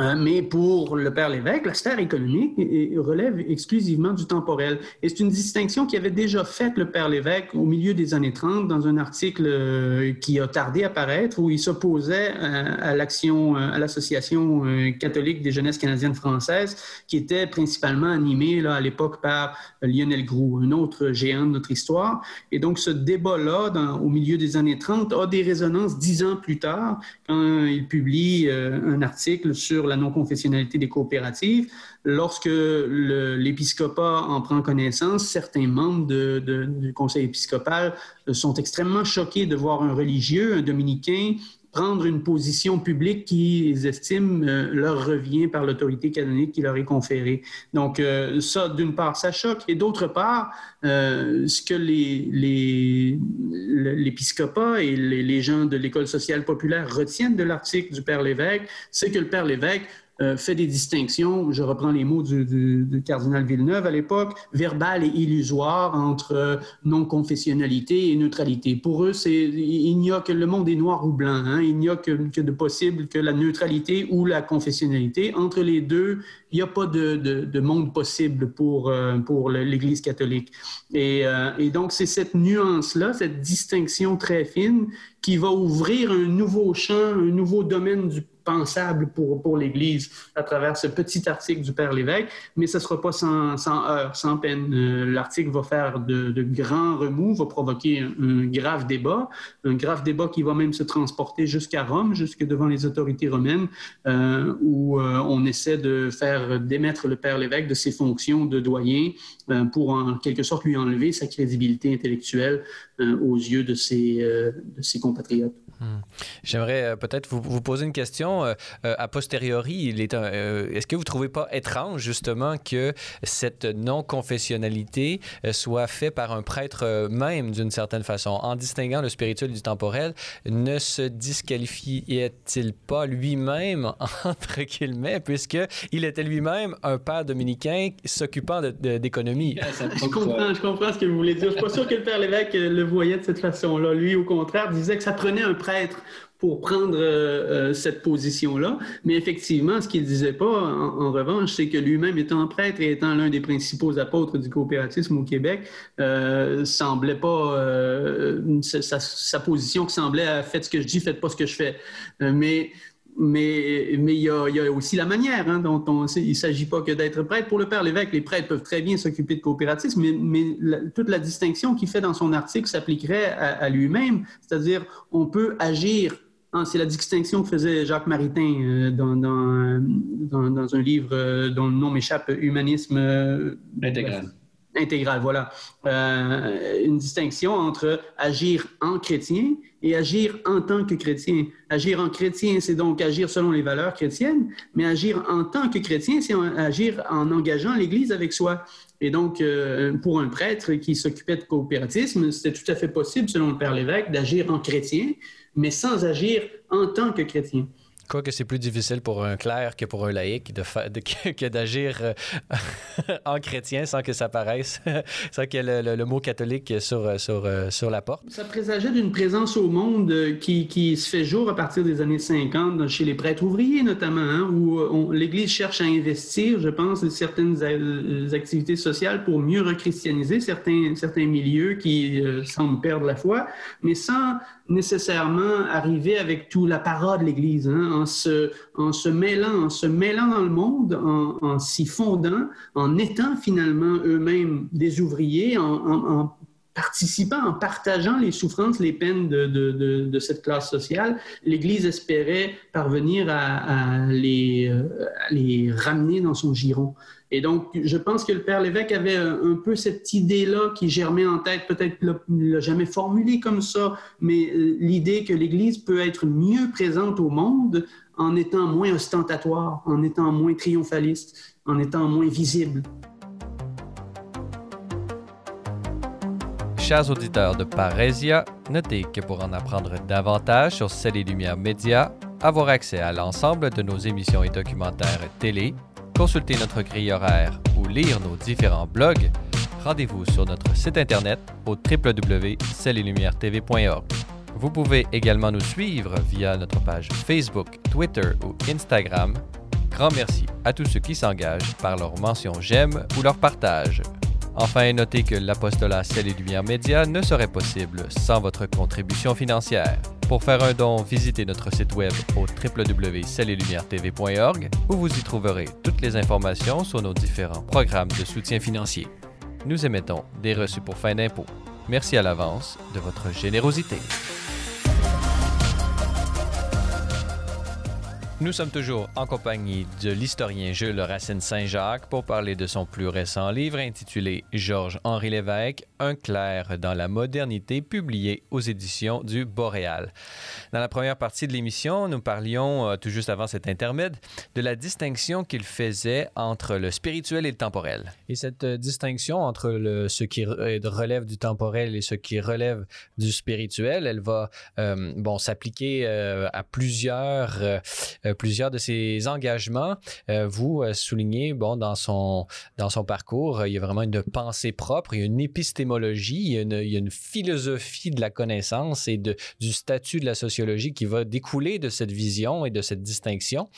Euh, mais pour le Père Lévesque, la sphère économique relève exclusivement du temporel. Et c'est une distinction qui avait déjà faite le Père Lévesque au milieu des années 30 dans un article euh, qui a tardé à paraître où il s'opposait euh, à l'action, à l'association catholique des jeunesses canadiennes françaises qui était principalement animée à l'époque par Lionel Groux, un autre géant de notre histoire. Et donc ce débat-là, au milieu des années 30, a des résonances dix ans plus tard quand il publie un article sur la non-confessionnalité des coopératives. Lorsque l'épiscopat en prend connaissance, certains membres du conseil épiscopal sont extrêmement choqués de voir un religieux, un dominicain, prendre une position publique qu'ils estiment euh, leur revient par l'autorité canonique qui leur est conférée. Donc, euh, ça, d'une part, ça choque. Et d'autre part, euh, ce que l'épiscopat et les, les gens de l'École sociale populaire retiennent de l'article du Père Lévesque, c'est que le Père Lévesque euh, fait des distinctions, je reprends les mots du, cardinal Villeneuve à l'époque, verbales et illusoires entre euh, non-confessionnalité et neutralité. Pour eux, c'est, il n'y a que le monde est noir ou blanc. Hein. Il n'y a que, de possible que la neutralité ou la confessionnalité. Entre les deux, il n'y a pas de, monde possible pour, euh, pour l'Église catholique. Et, et donc, c'est cette nuance-là, cette distinction très fine qui va ouvrir un nouveau champ, un nouveau domaine du pensable pour, pour l'Église à travers ce petit article du Père Lévesque, mais ce ne sera pas sans, sans sans peine. Euh, l'article va faire de, de, grands remous, va provoquer un, grave débat, un grave débat qui va même se transporter jusqu'à Rome, jusque devant les autorités romaines, euh, où euh, on essaie de faire démettre le Père Lévesque de ses fonctions de doyen pour en quelque sorte lui enlever sa crédibilité intellectuelle aux yeux de ses, de ses compatriotes. Hmm. J'aimerais euh, peut-être vous, poser une question euh, euh, a posteriori. est-ce que vous ne trouvez pas étrange justement que cette non-confessionnalité soit faite par un prêtre même d'une certaine façon, en distinguant le spirituel du temporel, ne se disqualifiait-il pas lui-même entre guillemets, puisque il était lui-même un père dominicain s'occupant d'économie? je comprends, je comprends ce que vous voulez dire. Je suis pas sûr que le père l'évêque le voyait de cette façon-là. Lui, au contraire, disait que ça prenait un prêtre pour prendre euh, euh, cette position-là. Mais effectivement, ce qu'il ne disait pas, en, revanche, c'est que lui-même, étant prêtre et étant l'un des principaux apôtres du coopératisme au Québec, euh, semblait pas, sa, position semblait faites ce que je dis, faites pas ce que je fais. mais mais, mais il, y a, il y a aussi la manière hein, dont on, il ne s'agit pas que d'être prêtre. Pour le Père l'évêque, les prêtres peuvent très bien s'occuper de coopératisme, mais, mais toute la distinction qu'il fait dans son article s'appliquerait à, à lui-même, c'est-à-dire on peut agir ah, c'est la distinction que faisait Jacques Maritain euh, dans, dans, dans, un livre euh, dont le nom m'échappe, Humanisme euh, intégral. Intégral, voilà. une distinction entre agir en chrétien et agir en tant que chrétien. Agir en chrétien, c'est donc agir selon les valeurs chrétiennes, mais agir en tant que chrétien, c'est agir en engageant l'Église avec soi. Et donc, pour un prêtre qui s'occupait de coopératisme, c'était tout à fait possible, selon le Père l'évêque, d'agir en chrétien, mais sans agir en tant que chrétien. Quoique c'est plus difficile pour un clerc que pour un laïc de, que d'agir euh, en chrétien sans que ça paraisse, sans qu'il y ait le, mot catholique sur, sur, euh, sur la porte. Ça présageait d'une présence au monde euh, qui, qui, se fait jour à partir des années 50, chez les prêtres ouvriers notamment, hein, où l'Église cherche à investir, je pense, certaines activités sociales pour mieux rechristianiser certains, certains milieux qui semblent perdre la foi, mais sans nécessairement arriver avec tout la parole de l'Église, hein, en, se, mêlant, en se mêlant dans le monde, en, s'y fondant, en étant finalement eux-mêmes des ouvriers, en, participant, en partageant les souffrances, les peines de, cette classe sociale, l'Église espérait parvenir à, euh, à les ramener dans son giron. Et donc, je pense que le père l'évêque avait un, peu cette idée-là qui germait en tête, peut-être ne l'a jamais formulée comme ça, mais euh, l'idée que l'Église peut être mieux présente au monde en étant moins ostentatoire, en étant moins triomphaliste, en étant moins visible. Chers auditeurs de Parésia, notez que pour en apprendre davantage sur Celles et Lumières Média, avoir accès à l'ensemble de nos émissions et documentaires télé, consulter notre grille horaire ou lire nos différents blogs, rendez-vous sur notre site internet au www.cellelumière-tv.org. Vous pouvez également nous suivre via notre page Facebook, Twitter ou Instagram. Grand merci à tous ceux qui s'engagent par leur mention j'aime ou leur partage. Enfin, notez que l'apostolat Ciel et Lumière Média ne serait possible sans votre contribution financière. Pour faire un don, visitez notre site web au www.cellelumière-tv.org où vous y trouverez toutes les informations sur nos différents programmes de soutien financier. Nous émettons des reçus pour fin d'impôt. Merci à l'avance de votre générosité. Nous sommes toujours en compagnie de l'historien Jules Racine Saint-Jacques pour parler de son plus récent livre intitulé Georges-Henri Lévesque, Un clerc dans la modernité, publié aux éditions du Boréal. Dans la première partie de l'émission, nous parlions, euh, tout juste avant cet intermède, de la distinction qu'il faisait entre le spirituel et le temporel. Et cette euh, distinction entre ce qui relève du temporel et ce qui relève du spirituel, elle va euh, bon, s'appliquer à plusieurs euh, plusieurs de ses engagements. Euh, vous euh, soulignez, bon, dans son, dans son parcours, il y a vraiment une pensée propre, il y a une épistémologie, il y a une, philosophie de la connaissance et de, du statut de la sociologie qui va découler de cette vision et de cette distinction.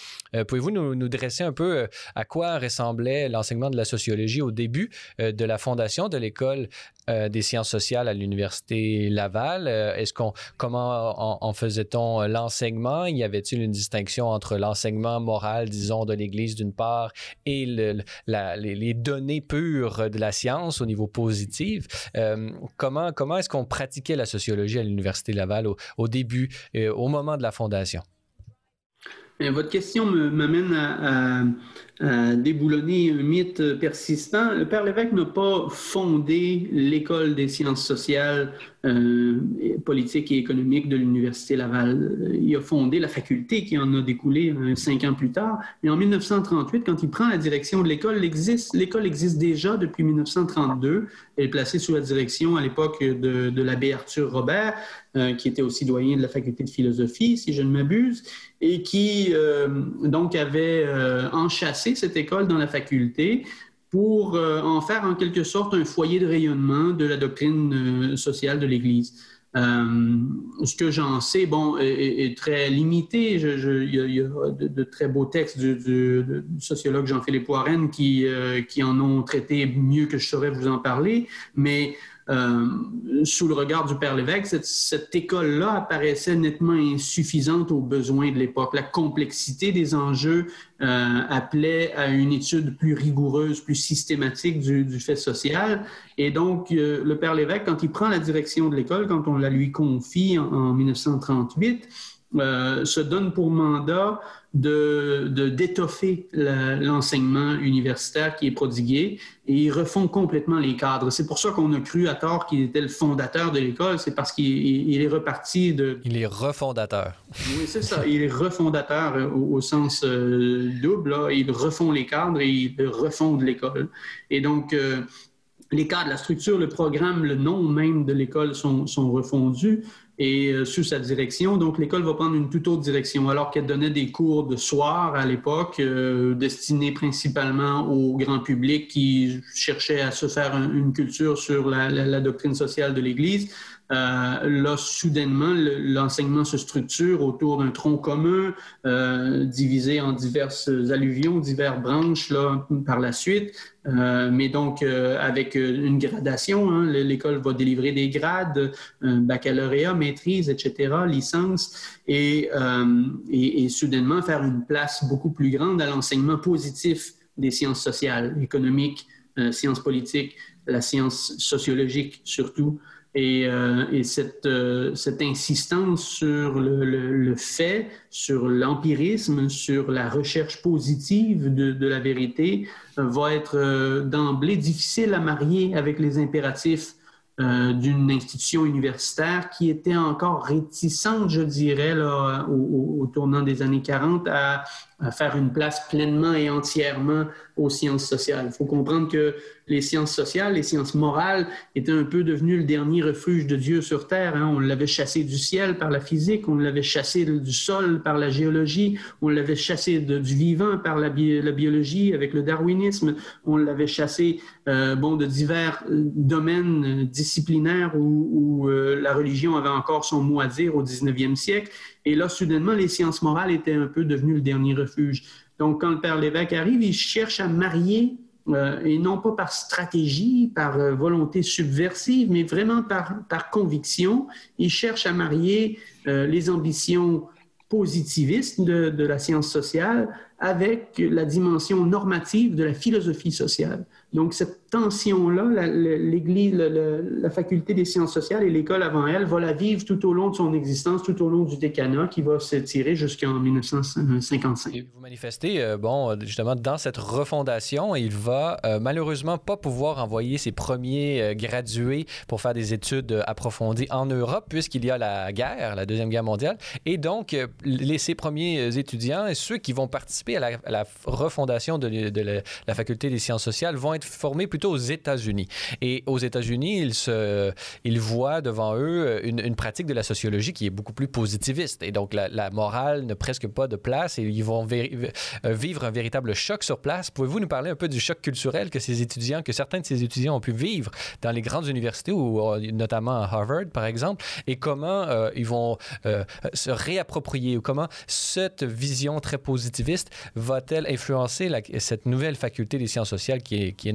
Pouvez-vous nous, dresser un peu à quoi ressemblait l'enseignement de la sociologie au début de la fondation de l'école euh, des sciences sociales à l'université Laval? Euh, est-ce qu'on comment en, faisait-on l'enseignement? Y avait-il une distinction entre l'enseignement moral, disons, de l'Église d'une part et les, données pures de la science au niveau positif euh, Comment comment est-ce qu'on pratiquait la sociologie à l'université Laval au, début, au moment de la fondation? Votre question m'amène à déboulonner un mythe persistant. Le Père Lévesque n'a pas fondé l'école des sciences sociales, euh, politiques et économiques de l'Université Laval. Il a fondé la faculté qui en a découlé euh, cinq ans plus tard. Mais en 1938, quand il prend la direction de l'école, l'école existe déjà depuis 1932. Elle est placée sous la direction à l'époque de, de l'abbé Arthur Robert, euh, qui était aussi doyen de la faculté de philosophie, si je ne m'abuse, et qui donc avait euh, cette école dans la faculté pour euh, en faire en quelque sorte un foyer de rayonnement de la doctrine euh, sociale de l'Église. Euh, ce que j'en sais, bon, est, très limité. il, y a, de, très beaux textes du, sociologue Jean-Philippe Warren qui, qui en ont traité mieux que je saurais vous en parler, mais euh, sous le regard du Père Lévesque, cette, école-là apparaissait nettement insuffisante aux besoins de l'époque. La complexité des enjeux euh, appelait à une étude plus rigoureuse, plus systématique du, fait social. Et donc, le Père Lévesque, quand il prend la direction de l'école, quand on la lui confie en 1938, euh, se donne pour mandat de, d'étoffer l'enseignement universitaire qui est prodigué et ils refont complètement les cadres. C'est pour ça qu'on a cru à tort qu'il était le fondateur de l'école, c'est parce qu'il est reparti de... Il est refondateur. Oui, c'est ça, il est refondateur euh, au, sens euh, double. Là. Ils refont les cadres et ils refondent l'école. Et donc... les cadres, la structure, le programme, le nom même de l'école sont, sont refondus et euh, sous sa direction. Donc, l'école va prendre une toute autre direction, alors qu'elle donnait des cours de soir à l'époque, euh, destinés principalement au grand public qui cherchait à se faire une culture sur la doctrine sociale de l'Église. Euh, là, soudainement, l'enseignement se structure autour d'un tronc commun, euh, divisé en diverses alluvions, diverses branches là, par la suite. Euh, mais donc, avec une gradation, hein, l'école va délivrer des grades, baccalauréat, maîtrise, etc., licence, et, et, et soudainement faire une place beaucoup plus grande à l'enseignement positif des sciences sociales, économiques, sciences politiques, la science sociologique surtout. Et, euh, et cette, euh, cette, insistance sur le, le, fait, sur l'empirisme, sur la recherche positive de, de la vérité euh, va être d'emblée difficile à marier avec les impératifs d'une institution universitaire qui était encore réticente, je dirais, là, au, au, tournant des années 40, à, à faire une place pleinement et entièrement aux sciences sociales. Il faut comprendre que les sciences sociales, les sciences morales étaient un peu devenues le dernier refuge de Dieu sur Terre. Hein. On l'avait chassé du ciel par la physique, on l'avait chassé du sol par la géologie, on l'avait chassé du vivant par la, biologie avec le darwinisme, on l'avait chassé euh, bon, de divers euh, domaines euh, disciplinaires où, où la religion avait encore son mot à dire au 19e siècle. Et là, soudainement, les sciences morales étaient un peu devenues le dernier refuge. Donc, quand le Père Lévesque arrive, il cherche à marier, euh, et non pas par stratégie, par euh, volonté subversive, mais vraiment par, conviction, il cherche à marier euh, les ambitions positivistes de, la science sociale avec la dimension normative de la philosophie sociale. Donc, cette tension-là, l'Église, la, faculté des sciences sociales et l'école avant elle va la vivre tout au long de son existence, tout au long du décanat qui va s'étirer jusqu'en 1955. Et vous manifestez, euh, bon, justement, dans cette refondation, il va euh, malheureusement pas pouvoir envoyer ses premiers euh, gradués pour faire des études approfondies en Europe, puisqu'il y a la guerre, la Deuxième Guerre mondiale. Et donc, les, ses premiers étudiants ceux qui vont participer à la, refondation de, de la faculté des sciences sociales vont être formés plutôt aux États-Unis. Et aux États-Unis, ils, se, ils voient devant eux une, pratique de la sociologie qui est beaucoup plus positiviste. Et donc, la, morale n'a presque pas de place et ils vont euh, vivre un véritable choc sur place. Pouvez-vous nous parler un peu du choc culturel que ces étudiants, que certains de ces étudiants ont pu vivre dans les grandes universités, ou euh, notamment à Harvard, par exemple, et comment euh, ils vont se réapproprier ou comment cette vision très positiviste va-t-elle influencer cette nouvelle faculté des sciences sociales qui qui est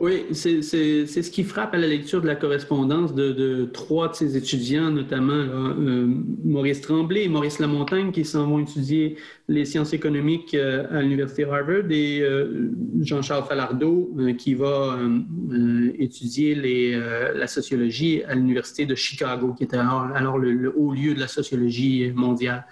Oui, c'est ce qui frappe à la lecture de la correspondance de, trois de ses étudiants, notamment euh, Maurice Tremblay et Maurice Lamontagne, qui s'en vont étudier les sciences économiques euh, à l'Université Harvard, et euh, Jean-Charles Falardeau, qui va étudier la sociologie à l'Université de Chicago, qui était alors, le, le, haut lieu de la sociologie mondiale.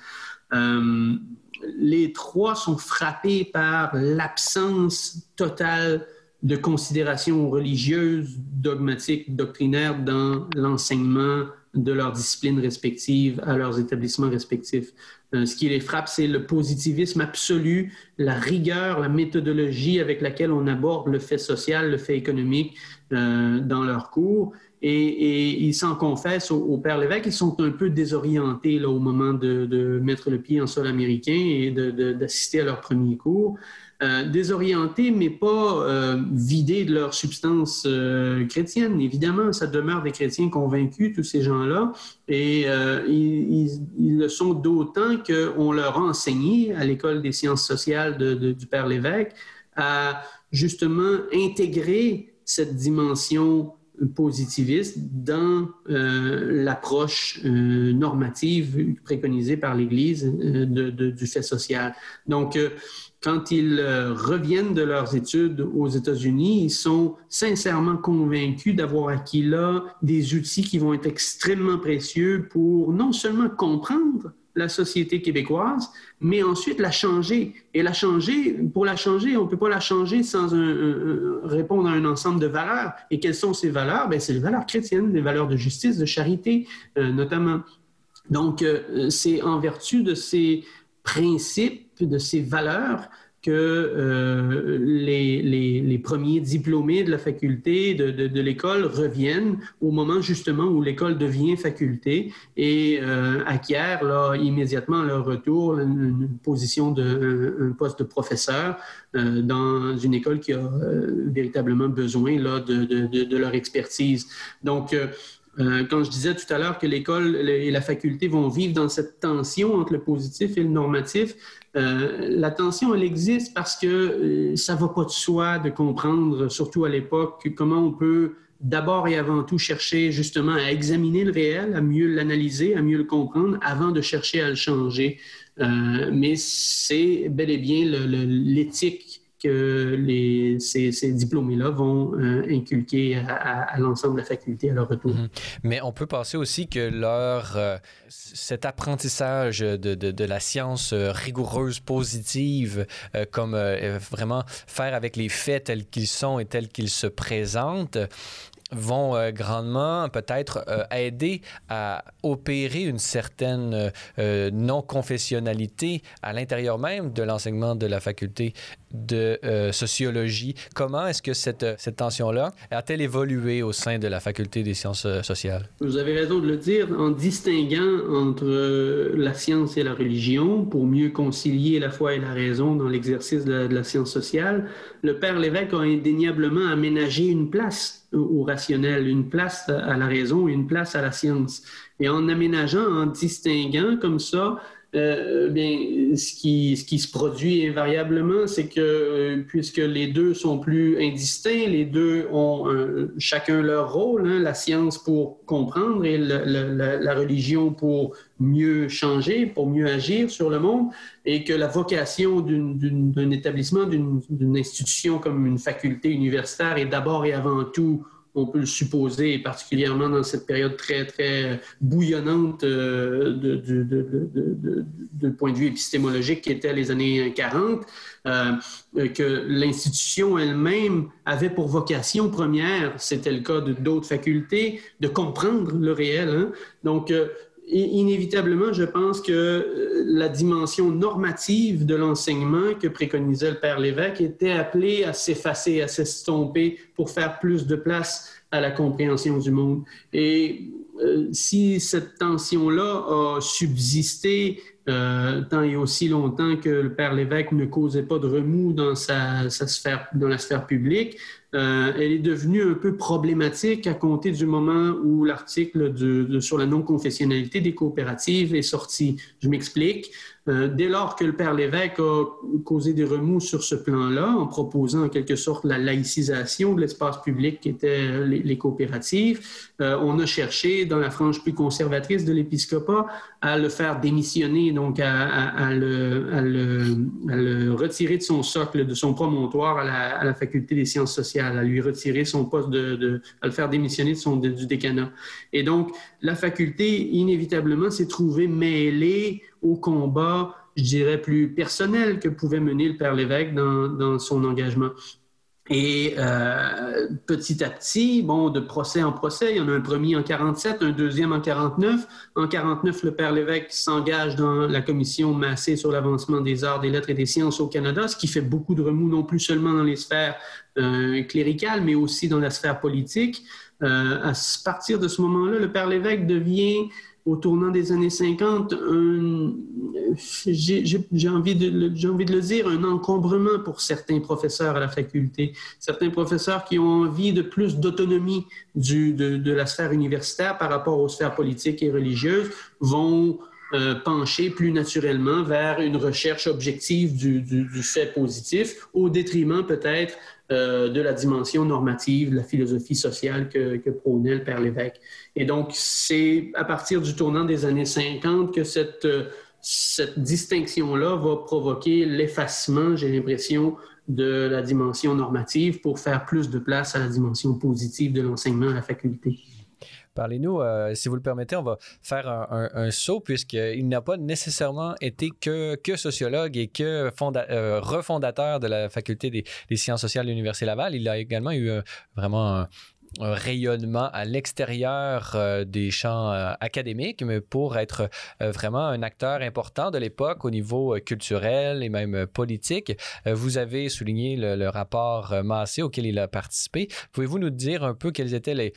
Les trois sont frappés par l'absence totale de considérations religieuses, dogmatiques, doctrinaires dans l'enseignement de leurs disciplines respectives à leurs établissements respectifs. Euh, ce qui les frappe, c'est le positivisme absolu, la rigueur, la méthodologie avec laquelle on aborde le fait social, le fait économique euh, dans leurs cours. Et, ils s'en confessent au, Père Lévesque, ils sont un peu désorientés là, au moment de, de mettre le pied en sol américain et d'assister à leur premier cours. Euh, désorientés, mais pas euh, vidés de leur substance euh, chrétienne. Évidemment, ça demeure des chrétiens convaincus, tous ces gens-là, et ils, le sont d'autant qu'on leur a enseigné à l'École des sciences sociales du Père Lévesque à justement intégrer cette dimension positiviste dans l'approche normative préconisée par l'Église du fait social. Donc, quand ils reviennent de leurs études aux États-Unis, ils sont sincèrement convaincus d'avoir acquis là des outils qui vont être extrêmement précieux pour non seulement comprendre la société québécoise, mais ensuite la changer. Et la changer, pour la changer, on ne peut pas la changer sans répondre à un ensemble de valeurs. Et quelles sont ces valeurs? Ben, c'est les valeurs chrétiennes, les valeurs de justice, de charité, euh, notamment. Donc, euh, c'est en vertu de ces principes, de ces valeurs, que euh, les, les, premiers diplômés de la faculté, de, de, l'école, reviennent au moment justement où l'école devient faculté et euh, acquièrent là, immédiatement leur retour une, position de un, poste de professeur euh, dans une école qui a euh, véritablement besoin là, de, de, leur expertise. Donc, euh, quand je disais tout à l'heure que l'école et la faculté vont vivre dans cette tension entre le positif et le normatif, euh, la tension, elle existe parce que euh, ça ne va pas de soi de comprendre, surtout à l'époque, comment on peut d'abord et avant tout chercher justement à examiner le réel, à mieux l'analyser, à mieux le comprendre avant de chercher à le changer. mais c'est bel et bien l'éthique que ces, diplômés-là vont euh, inculquer à, l'ensemble de la faculté à leur retour. Mhm. Mais on peut penser aussi que leur, euh, cet apprentissage de, de, la science euh, rigoureuse, positive, comme vraiment faire avec les faits tels qu'ils sont et tels qu'ils se présentent, vont euh, grandement peut-être euh, aider à opérer une certaine euh, non-confessionnalité à l'intérieur même de l'enseignement de la faculté de sociologie. Comment est-ce que cette, cette tension-là a-t-elle évolué au sein de la faculté des sciences sociales? Vous avez raison de le dire, en distinguant entre la science et la religion pour mieux concilier la foi et la raison dans l'exercice de, de la science sociale, le père l'évêque a indéniablement aménagé une place au rationnel, une place à la raison une place à la science. Et en aménageant, en distinguant comme ça, euh, bien, ce qui, ce qui se produit invariablement, c'est que euh, puisque les deux sont plus indistincts, les deux ont chacun leur rôle, hein, la science pour comprendre et la, religion pour mieux changer, pour mieux agir sur le monde, et que la vocation d'un établissement, d'une institution comme une faculté universitaire est d'abord et avant tout on peut le supposer, particulièrement dans cette période très, très bouillonnante euh, de, point de vue épistémologique qui était les années 40, euh, que l'institution elle-même avait pour vocation première, c'était le cas de d'autres facultés, de comprendre le réel. Hein. Donc, euh, inévitablement, je pense que euh, la dimension normative de l'enseignement que préconisait le Père Lévesque était appelée à s'effacer, à s'estomper pour faire plus de place à la compréhension du monde. Et euh, si cette tension-là a subsisté euh, tant et aussi longtemps que le Père Lévesque ne causait pas de remous dans, sa, sphère, dans la sphère publique, euh, elle est devenue un peu problématique à compter du moment où l'article sur la non-confessionnalité des coopératives est sorti. Je m'explique. Euh, dès lors que le Père Lévesque a causé des remous sur ce plan-là, en proposant en quelque sorte la laïcisation de l'espace public qui était les, coopératives, euh, on a cherché, dans la frange plus conservatrice de l'épiscopat, à le faire démissionner, donc à, le, retirer de son socle, de son promontoire à la, faculté des sciences sociales, à lui retirer son poste de, à le faire démissionner de son, du décanat. Et donc, la faculté, inévitablement, s'est trouvée mêlée au combat, je dirais, plus personnel que pouvait mener le Père Lévesque dans, son engagement. Et euh, petit à petit, bon, de procès en procès, il y en a un premier en 47, un deuxième en 49. En 49, le Père Lévesque s'engage dans la commission massée sur l'avancement des arts, des lettres et des sciences au Canada, ce qui fait beaucoup de remous, non plus seulement dans les sphères euh, cléricales, mais aussi dans la sphère politique. Euh, à partir de ce moment-là, le Père Lévesque devient au tournant des années 50, j'ai envie, de, le dire, un encombrement pour certains professeurs à la faculté. Certains professeurs qui ont envie de plus d'autonomie de, la sphère universitaire par rapport aux sphères politiques et religieuses vont euh, pencher plus naturellement vers une recherche objective du, du fait positif au détriment peut-être de la dimension normative, de la philosophie sociale que, que prônait le Père Lévesque. Et donc, c'est à partir du tournant des années 50 que cette, cette distinction-là va provoquer l'effacement, j'ai l'impression, de la dimension normative pour faire plus de place à la dimension positive de l'enseignement à la faculté. Parlez-nous, euh, si vous le permettez, on va faire un, saut puisqu'il n'a pas nécessairement été que, sociologue et que euh, refondateur de la faculté des, sciences sociales de l'Université Laval. Il a également eu euh, vraiment un rayonnement à l'extérieur euh, des champs euh, académiques, mais pour être euh, vraiment un acteur important de l'époque au niveau culturel et même politique. vous avez souligné le, rapport Massé auquel il a participé. Pouvez-vous nous dire un peu quelles étaient les,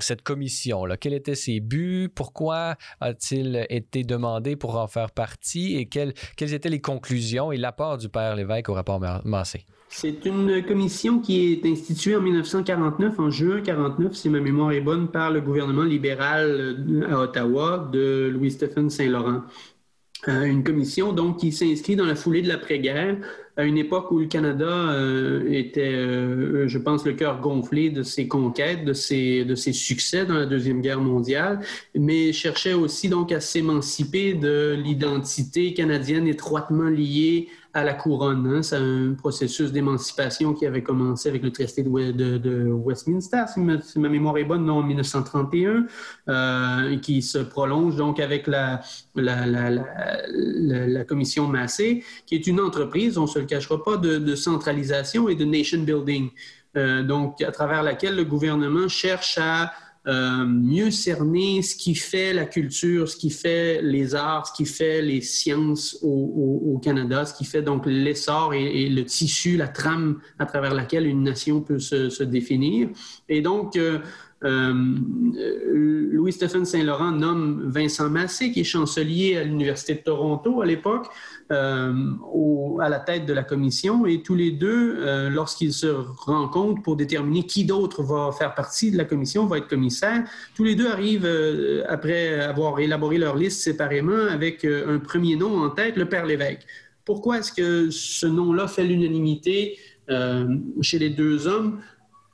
cette commission, là? quels étaient ses buts, pourquoi a-t-il été demandé pour en faire partie? Et quelles, quelles étaient les conclusions et l'apport du père Lévesque au rapport Massé? C'est une commission qui est instituée en 1949, en juin 49, si ma mémoire est bonne, par le gouvernement libéral à Ottawa de Louis-Stephen Saint-Laurent. Euh, une commission donc qui s'inscrit dans la foulée de l'après-guerre, à une époque où le Canada euh, était, euh, je pense, le cœur gonflé de ses conquêtes, de ses, de ses succès dans la Deuxième Guerre mondiale, mais cherchait aussi donc à s'émanciper de l'identité canadienne étroitement liée à la couronne. Hein. C'est un processus d'émancipation qui avait commencé avec le traité de, Westminster, si ma, mémoire est bonne, en 1931, euh, qui se prolonge donc avec la, la, commission Massé, qui est une entreprise, on ne se le cachera pas, de, centralisation et de nation building. Euh, donc, à travers laquelle le gouvernement cherche à euh, mieux cerner ce qui fait la culture, ce qui fait les arts, ce qui fait les sciences au, Canada, ce qui fait donc l'essor et, le tissu, la trame à travers laquelle une nation peut se, définir. Et donc, euh, euh, Louis-Stephen Saint-Laurent nomme Vincent Massé, qui est chancelier à l'Université de Toronto à l'époque, euh, à la tête de la commission. Et tous les deux, euh, lorsqu'ils se rencontrent pour déterminer qui d'autre va faire partie de la commission, va être commissaire, tous les deux arrivent, euh, après avoir élaboré leur liste séparément, avec un premier nom en tête, le Père Lévesque. Pourquoi est-ce que ce nom-là fait l'unanimité chez les deux hommes?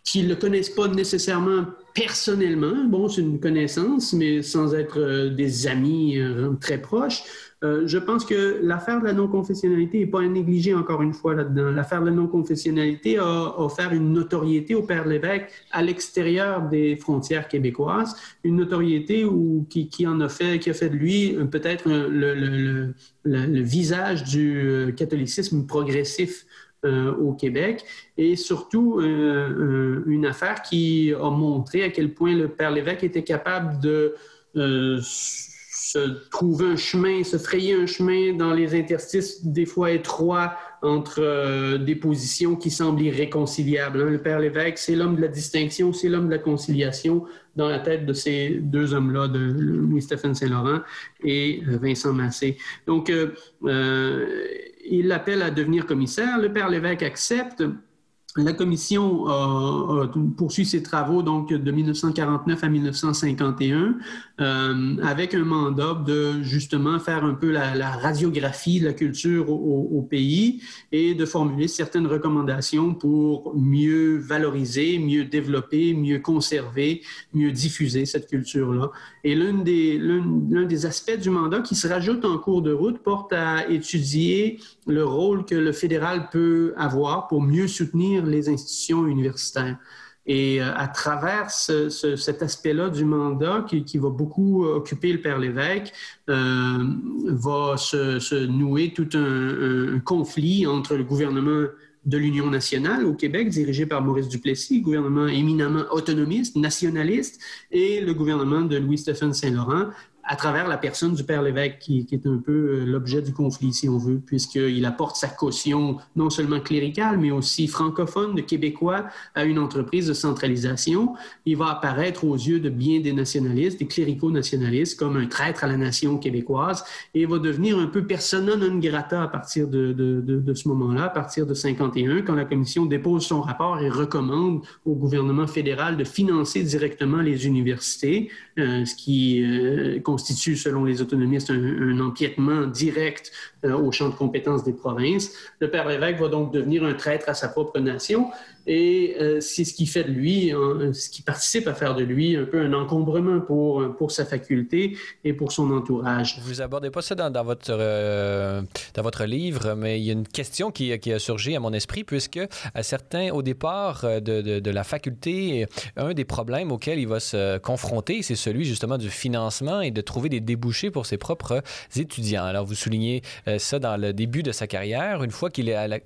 Qui ne le connaissent pas nécessairement personnellement? Bon, c'est une connaissance, mais sans être des amis très proches. Euh, je pense que l'affaire de la non-confessionnalité n'est pas à négliger encore une fois là-dedans. L'affaire de la non-confessionnalité a offert une notoriété au Père Lévesque à l'extérieur des frontières québécoises, une notoriété qui, en a fait, qui a fait de lui euh, peut-être le, visage du euh, catholicisme progressif au Québec. Et surtout une affaire qui a montré à quel point le Père Lévesque était capable de se trouver un chemin, se frayer un chemin dans les interstices des fois étroits entre euh, des positions qui semblent irréconciliables. Hein. Le Père Lévesque, c'est l'homme de la distinction, c'est l'homme de la conciliation dans la tête de ces deux hommes-là, de Louis-Stéphane Saint-Laurent et euh, Vincent Massé. Donc, euh, il l'appelle à devenir commissaire. Le Père Lévesque accepte. La commission poursuit ses travaux donc de 1949 à 1951 euh, avec un mandat de justement faire un peu la, radiographie de la culture au, pays et de formuler certaines recommandations pour mieux valoriser, mieux développer, mieux conserver, mieux diffuser cette culture-là. Et l'un des, l'un des aspects du mandat qui se rajoute en cours de route porte à étudier le rôle que le fédéral peut avoir pour mieux soutenir les institutions universitaires. Et euh, à travers cet aspect-là du mandat qui, va beaucoup occuper le Père Lévesque, euh, va se, nouer tout un, conflit entre le gouvernement de l'Union nationale au Québec, dirigé par Maurice Duplessis, gouvernement éminemment autonomiste, nationaliste, et le gouvernement de Louis-Stéphane Saint-Laurent, à travers la personne du Père Lévesque, qui, est un peu euh, l'objet du conflit, si on veut, puisqu'il apporte sa caution non seulement cléricale, mais aussi francophone, de Québécois, à une entreprise de centralisation. Il va apparaître aux yeux de bien des nationalistes, des cléricaux-nationalistes, comme un traître à la nation québécoise, et va devenir un peu persona non grata à partir de, ce moment-là, à partir de 51, quand la Commission dépose son rapport et recommande au gouvernement fédéral de financer directement les universités, euh, ce qui euh, constitue, selon les autonomistes, un, empiètement direct au champ de compétences des provinces. Le père l'évêque va donc devenir un traître à sa propre nation et euh, c'est ce qui fait de lui, ce qui participe à faire de lui un peu un encombrement pour, pour sa faculté et pour son entourage. Vous abordez pas ça dans, votre, euh, dans votre livre, mais il y a une question qui, qui, a surgi à mon esprit, puisque à certains, au départ euh, de, de, la faculté, un des problèmes auxquels il va se confronter, c'est celui justement du financement et de trouver des débouchés pour ses propres étudiants. Alors, vous soulignez ça dans le début de sa carrière, une fois qu'il est à la,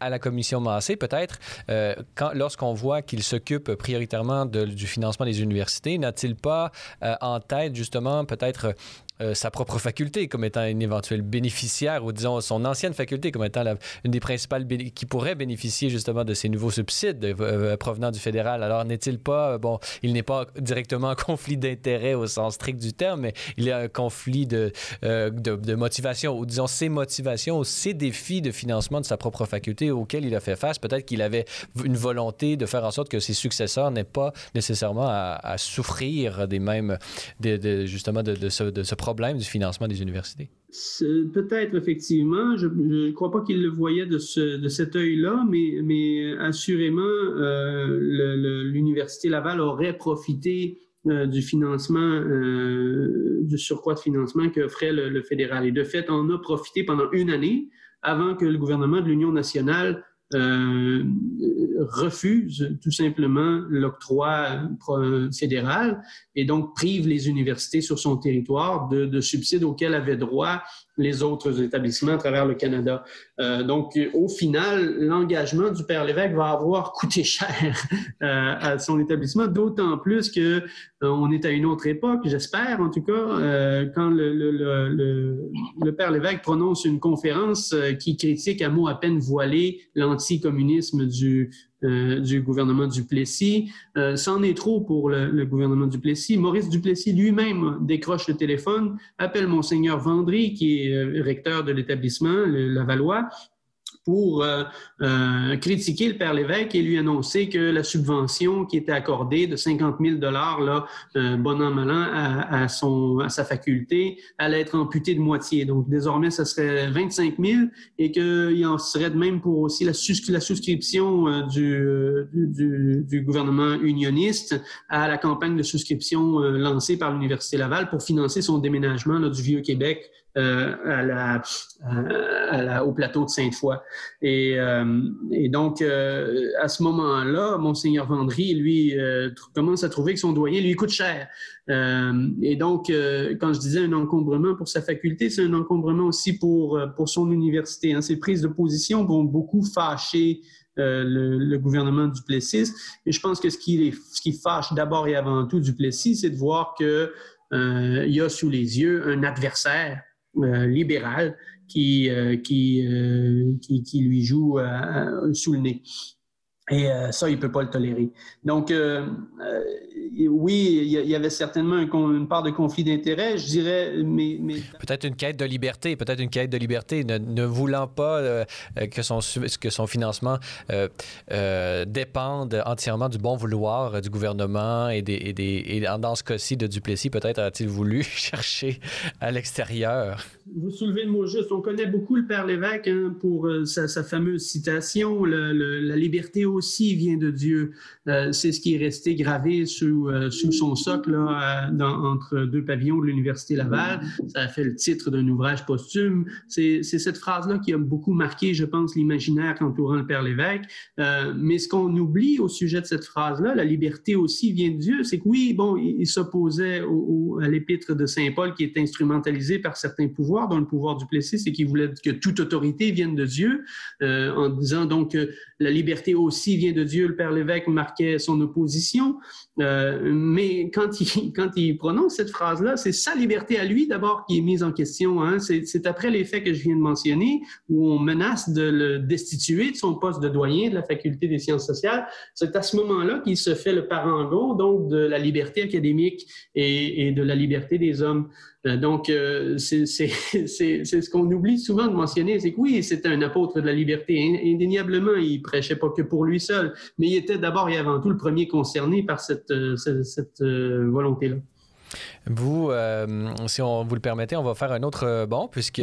à la commission Massé, peut-être euh, lorsqu'on voit qu'il s'occupe prioritairement du financement des universités, n'a-t-il pas euh, en tête justement peut-être euh, sa propre faculté comme étant une éventuelle bénéficiaire, ou disons son ancienne faculté comme étant une des principales qui pourrait bénéficier justement de ces nouveaux subsides euh, provenant du fédéral. Alors n'est-il pas, euh, bon, il n'est pas directement en conflit d'intérêt au sens strict du terme, mais il y a un conflit de, de, motivation, ou disons ses motivations, ses défis de financement de sa propre faculté auxquels il a fait face? Peut-être qu'il avait une volonté de faire en sorte que ses successeurs n'aient pas nécessairement à, souffrir des mêmes, justement de ce, de ce problème du financement des universités? Peut-être, effectivement. Je ne crois pas qu'il le voyait de, ce, de cet œil-là, mais, assurément, euh, l'Université Laval aurait profité euh, du financement, euh, du surcroît de financement qu'offrait le, le, fédéral. Et de fait, on a profité pendant une année avant que le gouvernement de l'Union nationale euh, refuse tout simplement l'octroi fédéral et donc prive les universités sur son territoire de, de subsides auxquels avaient droit les autres établissements à travers le Canada. Euh, donc, au final, l'engagement du Père Lévesque va avoir coûté cher euh, à son établissement, d'autant plus que euh, on est à une autre époque, j'espère en tout cas, euh, quand le, le, le, le, Père Lévesque prononce une conférence euh, qui critique à mots à peine voilés l'anticommunisme du, euh, du gouvernement Duplessis. Euh, c'en est trop pour le, le, gouvernement Duplessis. Maurice Duplessis lui-même décroche le téléphone, appelle Monseigneur Vendry, qui est euh, recteur de l'établissement, la Valois, pour euh, euh, critiquer le père Lévesque et lui annoncer que la subvention qui était accordée de 50 000 dollars, là, bon an mal an, à, son, à sa faculté, allait être amputée de moitié. Donc désormais, ça serait 25 000 et qu'il en serait de même pour aussi la, la souscription euh, du, du, du, gouvernement unioniste à la campagne de souscription euh, lancée par l'Université Laval pour financer son déménagement là, du Vieux-Québec euh, à la, à la, au plateau de Sainte-Foy. Et, euh, et, donc, euh, à ce moment-là, Monseigneur Vendry, lui, commence à trouver que son doyen lui coûte cher. et donc, quand je disais un encombrement pour sa faculté, c'est un encombrement aussi pour, pour son université. Hein. Ces prises de position vont beaucoup fâcher le, le, gouvernement du Plessis. Et je pense que ce qui, ce qui fâche d'abord et avant tout du Plessis, c'est de voir qu'il euh, y a sous les yeux un adversaire euh, libéral qui, euh, euh, qui, qui, lui joue sous le nez. Et ça, il ne peut pas le tolérer. Donc, oui, il y avait certainement une part de conflit d'intérêts, je dirais, mais... mais... Peut-être une quête de liberté, peut-être une quête de liberté, ne, ne voulant pas euh, que, son, que son financement euh, euh, dépende entièrement du bon vouloir du gouvernement et, des, et, des, et dans ce cas-ci de Duplessis, peut-être a-t-il voulu chercher à l'extérieur. Vous soulevez le mot juste. On connaît beaucoup le Père Lévesque hein, pour euh, sa, sa, fameuse citation, le, le, la liberté aussi vient de Dieu. Euh, c'est ce qui est resté gravé sous euh, son socle là, dans, entre deux pavillons de l'Université Laval. Ça a fait le titre d'un ouvrage posthume. C'est cette phrase-là qui a beaucoup marqué, je pense, l'imaginaire entourant le Père Lévesque. Euh, mais ce qu'on oublie au sujet de cette phrase-là, la liberté aussi vient de Dieu, c'est que oui, bon, il, s'opposait à l'épître de Saint Paul qui est instrumentalisé par certains pouvoirs, dont le pouvoir du Plessis, et qui voulait que toute autorité vienne de Dieu, euh, en disant donc que la liberté aussi vient de Dieu. Le Père Lévesque marquait son opposition. Euh, mais quand il, quand il prononce cette phrase-là, c'est sa liberté à lui d'abord qui est mise en question. Hein. C'est après les faits que je viens de mentionner où on menace de le destituer de son poste de doyen de la faculté des sciences sociales. C'est à ce moment-là qu'il se fait le parangon donc de la liberté académique et, et de la liberté des hommes. Euh, donc, euh, c'est ce qu'on oublie souvent de mentionner, c'est que oui, c'était un apôtre de la liberté. Indéniablement, il prêchait pas que pour lui seul, mais il était d'abord et avant tout le premier concerné par cette, cette, cette volonté-là. Vous, si on vous le permettez, on va faire un autre bon, puisque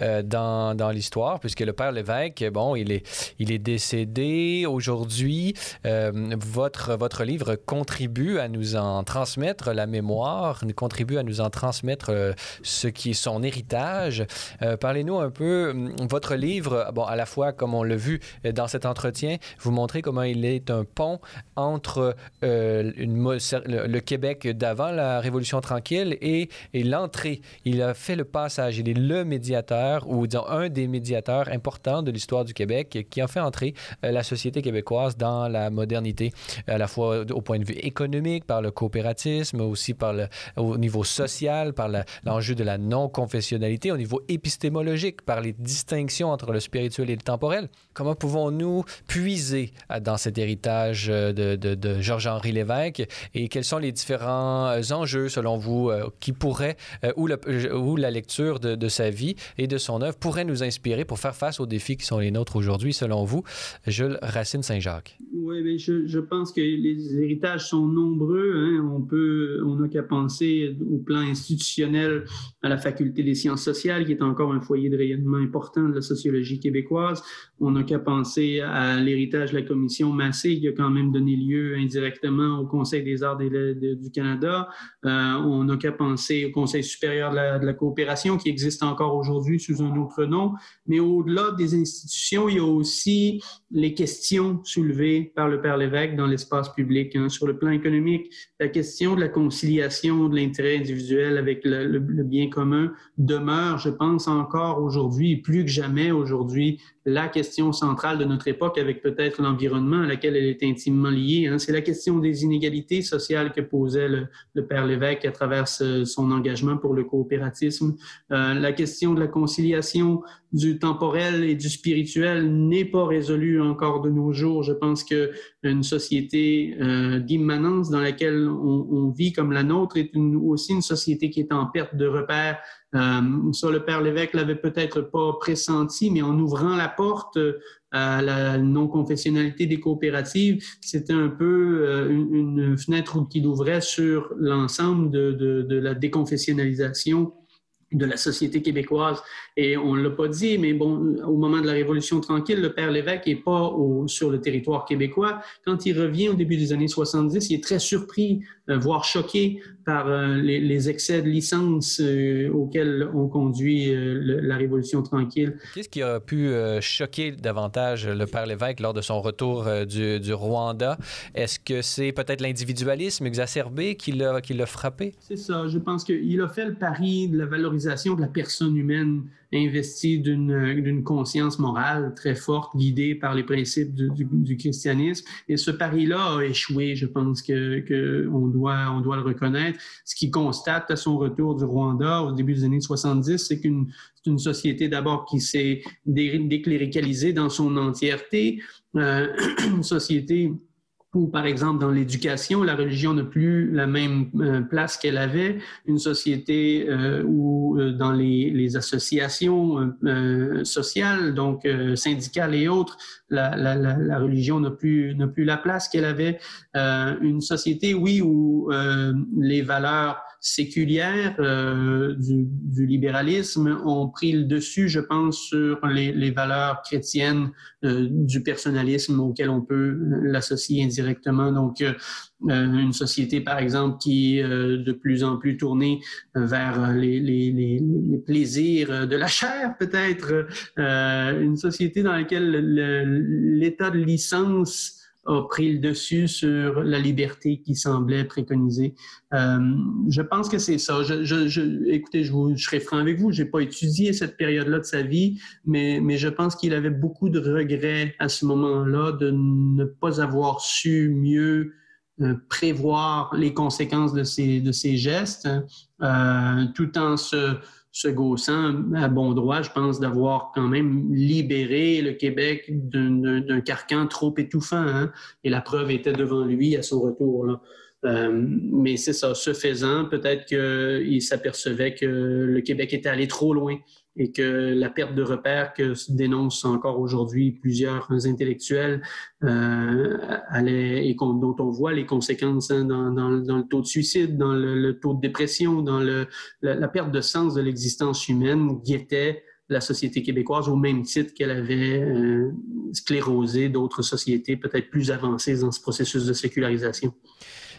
dans, dans l'histoire, puisque le père l'évêque, bon, il est, il est décédé aujourd'hui. votre, votre livre contribue à nous en transmettre la mémoire, contribue à nous en transmettre ce qui est son héritage. Parlez-nous un peu, votre livre, bon, à la fois, comme on l'a vu dans cet entretien, vous montrez comment il est un pont entre euh, le, Québec d'avant la Révolution tranquille et, et l'entrée. Il a fait le passage. Il est le médiateur, ou disons un des médiateurs importants de l'histoire du Québec qui a fait entrer euh, la société québécoise dans la modernité, à la fois au point de vue économique, par le coopératisme, aussi par le, au niveau social, par l'enjeu de la non-confessionnalité, au niveau épistémologique, par les distinctions entre le spirituel et le temporel. Comment pouvons-nous puiser dans cet héritage euh, de, de, Georges-Henri Lévesque et quels sont les différents euh, selon vous, euh, qui pourraient, ou, ou, la lecture de, sa vie et de son œuvre pourrait nous inspirer pour faire face aux défis qui sont les nôtres aujourd'hui, selon vous, Jules Racine Saint-Jacques? Oui, mais je, pense que les héritages sont nombreux. Hein. On peut, on n'a qu'à penser au plan institutionnel à la Faculté des sciences sociales, qui est encore un foyer de rayonnement important de la sociologie québécoise. On n'a qu'à penser à l'héritage de la commission Massé, qui a quand même donné lieu indirectement au Conseil des arts du Canada. Euh, on n'a qu'à penser au Conseil supérieur de la, de la coopération, qui existe encore aujourd'hui sous un autre nom. Mais au-delà des institutions, il y a aussi les questions soulevées par le Père Lévesque dans l'espace public. Hein. Sur le plan économique, la question de la conciliation de l'intérêt individuel avec le, le, bien commun demeure, je pense, encore aujourd'hui, plus que jamais aujourd'hui, la question centrale de notre époque avec peut-être l'environnement à laquelle elle est intimement liée. Hein. C'est la question des inégalités sociales que posait le, le Père Lévesque à travers son engagement pour le coopératisme. Euh, la question de la conciliation du temporel et du spirituel n'est pas résolue encore de nos jours. Je pense que une société euh, d'immanence dans laquelle on, on, vit comme la nôtre est une, aussi une société qui est en perte de repères euh, ça, le père Lévesque l'avait peut-être pas pressenti, mais en ouvrant la porte euh, à la non-confessionnalité des coopératives, c'était un peu euh, une, fenêtre qu'il ouvrait sur l'ensemble de, de, de, la déconfessionnalisation de la société québécoise. Et on ne l'a pas dit, mais bon, au moment de la Révolution tranquille, le père Lévesque n'est pas au, sur le territoire québécois. Quand il revient au début des années 70, il est très surpris, voire choqué par euh, les, excès de licence euh, auxquels on conduit la Révolution tranquille. Qu'est-ce qui a pu choquer davantage le père Lévesque lors de son retour du, du Rwanda? Est-ce que c'est peut-être l'individualisme exacerbé qui l'a frappé? C'est ça. Je pense qu'il a fait le pari de la valorisation de la personne humaine investi d'une conscience morale très forte, guidée par les principes du, du, christianisme. Et ce pari-là a échoué, je pense que, que on, doit, on doit le reconnaître. Ce qu'il constate à son retour du Rwanda au début des années 70, c'est qu'une une société d'abord qui s'est décléricalisée dans son entièreté, euh, une société ou par exemple dans l'éducation, la religion n'a plus la même euh, place qu'elle avait. Une société euh, où euh, dans les, les associations euh, sociales, donc syndicales et autres, la, la, la religion n'a plus, n'a plus la place qu'elle avait. une société, oui, où les valeurs séculières euh, du, du, libéralisme ont pris le dessus, je pense, sur les, les valeurs chrétiennes euh, du personnalisme auquel on peut l'associer indirectement. Donc, euh, une société, par exemple, qui est de plus en plus tournée vers les, les, les plaisirs de la chair, peut-être, une société dans laquelle l'état de licence a pris le dessus sur la liberté qui semblait préconiser. Euh, je pense que c'est ça. Je, je, je, écoutez, je, vous, je serai franc avec vous, j'ai pas étudié cette période-là de sa vie, mais, mais je pense qu'il avait beaucoup de regrets à ce moment-là de ne pas avoir su mieux euh, prévoir les conséquences de ses, de ses gestes, euh, tout en se se gaussant à bon droit, je pense, d'avoir quand même libéré le Québec d'un carcan trop étouffant. Hein? Et la preuve était devant lui à son retour. Là. mais c'est ça, ce faisant, peut-être qu'il s'apercevait que le Québec était allé trop loin et que la perte de repères que dénoncent encore aujourd'hui plusieurs intellectuels euh, et dont on voit les conséquences hein, dans, le taux de suicide, dans le, taux de dépression, dans le, la, perte de sens de l'existence humaine, guettait la société québécoise au même titre qu'elle avait euh, sclérosé d'autres sociétés peut-être plus avancées dans ce processus de sécularisation.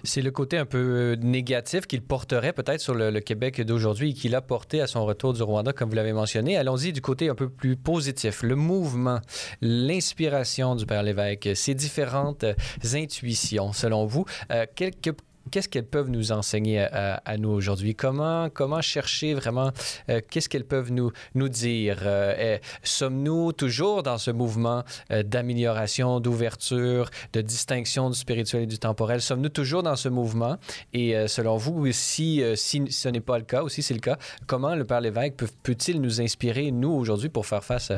C'est le côté un peu euh, négatif qu'il porterait peut-être sur le, Québec d'aujourd'hui et qu'il a porté à son retour du Rwanda, comme vous l'avez mentionné. Allons-y du côté un peu plus positif. Le mouvement, l'inspiration du Père Lévesque, ses différentes euh, intuitions, selon vous. Euh, quelques qu'est-ce qu'elles peuvent nous enseigner à, nous aujourd'hui? Comment, comment chercher vraiment, euh, qu'est-ce qu'elles peuvent nous, nous dire? Euh, sommes-nous toujours dans ce mouvement euh, d'amélioration, d'ouverture, de distinction du spirituel et du temporel? Sommes-nous toujours dans ce mouvement? Et selon vous, si, si ce n'est pas le cas, ou si c'est le cas, comment le Père Lévesque peut, peut-il nous inspirer, nous, aujourd'hui, pour faire face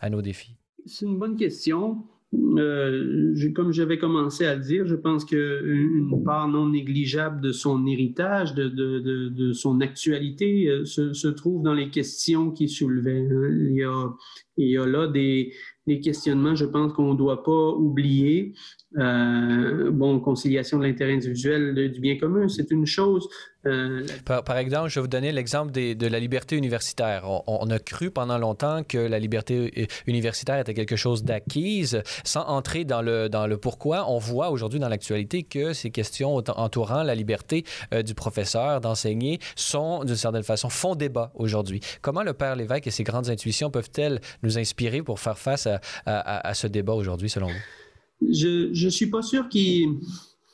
à nos défis? C'est une bonne question. Euh, comme j'avais commencé à le dire, je pense qu'une part non négligeable de son héritage, de, de, de, de son actualité, euh, se, trouve dans les questions qu'il soulevait. Hein. Il, y a, il y a là des, des questionnements, je pense qu'on ne doit pas oublier. Euh, bon, conciliation de l'intérêt individuel du bien commun, c'est une chose. Euh, par, exemple, je vais vous donner l'exemple de la liberté universitaire. On, a cru pendant longtemps que la liberté euh, universitaire était quelque chose d'acquise. Sans entrer dans le, dans le pourquoi, on voit aujourd'hui dans l'actualité que ces questions entourant la liberté du professeur d'enseigner sont, d'une certaine façon, font débat aujourd'hui. Comment le Père Lévesque et ses grandes intuitions peuvent-elles nous inspirer pour faire face à, ce débat aujourd'hui, selon vous? Je ne suis pas sûr qu'il...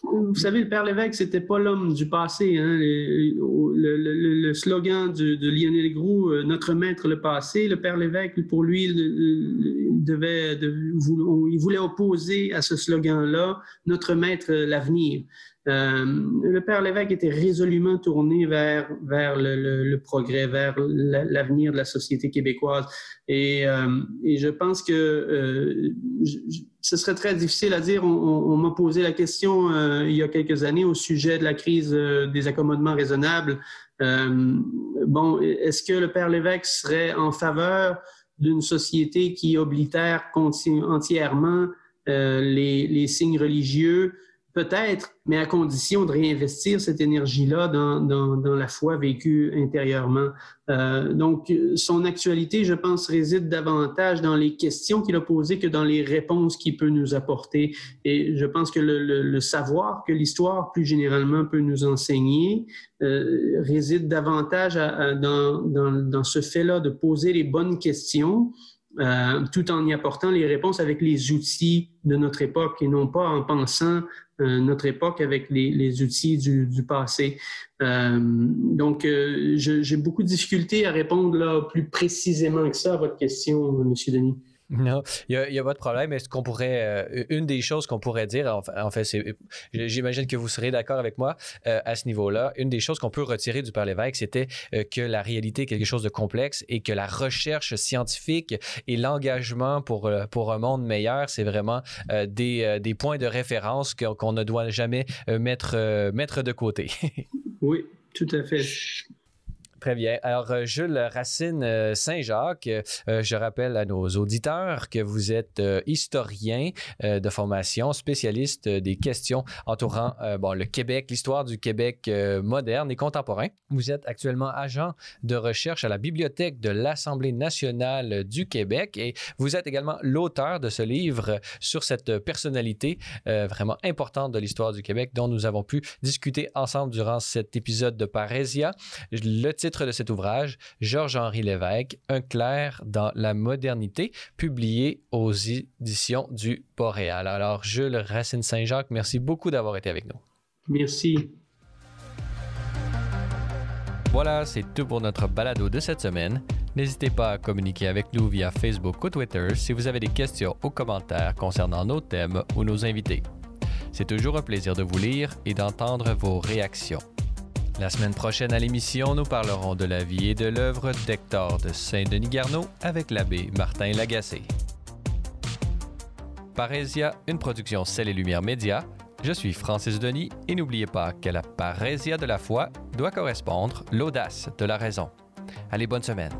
Vous savez, le Père Lévesque, c'était pas l'homme du passé. Hein. Le, slogan de, Lionel Groux, euh, Notre maître le passé, le Père Lévesque, pour lui, il, devait, il voulait opposer à ce slogan-là Notre maître l'avenir. Euh, le Père Lévesque était résolument tourné vers, vers le, progrès, vers l'avenir de la société québécoise. Et, euh, je pense que euh, ce serait très difficile à dire. On, m'a posé la question il y a quelques années au sujet de la crise des accommodements raisonnables. bon, est-ce que le Père Lévesque serait en faveur d'une société qui oblitère entièrement les signes religieux Peut-être, mais à condition de réinvestir cette énergie-là dans, la foi vécue intérieurement. Euh, donc, son actualité, je pense, réside davantage dans les questions qu'il a posées que dans les réponses qu'il peut nous apporter. Et je pense que le, savoir que l'histoire, plus généralement, peut nous enseigner, euh, réside davantage dans ce fait-là de poser les bonnes questions euh, tout en y apportant les réponses avec les outils de notre époque et non pas en pensant euh, notre époque avec les, outils du, passé. Euh, donc, j'ai beaucoup de difficultés à répondre là, plus précisément que ça à votre question, M. Denis. Non, il n'y a, pas de problème. Est-ce qu'on pourrait, euh, une des choses qu'on pourrait dire, en, fait, c'est, j'imagine que vous serez d'accord avec moi euh, à ce niveau-là, une des choses qu'on peut retirer du Père Lévesque, c'était euh, que la réalité est quelque chose de complexe et que la recherche scientifique et l'engagement pour, pour un monde meilleur, c'est vraiment des, des, points de référence qu'on ne doit jamais mettre, mettre de côté. oui, tout à fait. Très bien. Alors, euh, Jules Racine euh, Saint-Jacques, euh, je rappelle à nos auditeurs que vous êtes historien de formation, spécialiste des questions entourant le Québec, l'histoire du Québec moderne et contemporain. Vous êtes actuellement agent de recherche à la Bibliothèque de l'Assemblée nationale du Québec et vous êtes également l'auteur de ce livre sur cette personnalité vraiment importante de l'histoire du Québec dont nous avons pu discuter ensemble durant cet épisode de Parésia. Titre de cet ouvrage, Georges-Henri Lévesque, Un clair dans la modernité, publié aux éditions du Boréal. Alors, Jules Racine Saint-Jacques, merci beaucoup d'avoir été avec nous. Merci. Voilà, c'est tout pour notre balado de cette semaine. N'hésitez pas à communiquer avec nous via Facebook ou Twitter si vous avez des questions ou commentaires concernant nos thèmes ou nos invités. C'est toujours un plaisir de vous lire et d'entendre vos réactions. La semaine prochaine à l'émission, nous parlerons de la vie et de l'œuvre d'Hector de Saint-Denis-Garneau avec l'abbé Martin Lagacé. Parésia, une production Celle et Lumière Média, Je suis Francis Denis et n'oubliez pas que la parésia de la foi doit correspondre l'audace de la raison. Allez, bonne semaine.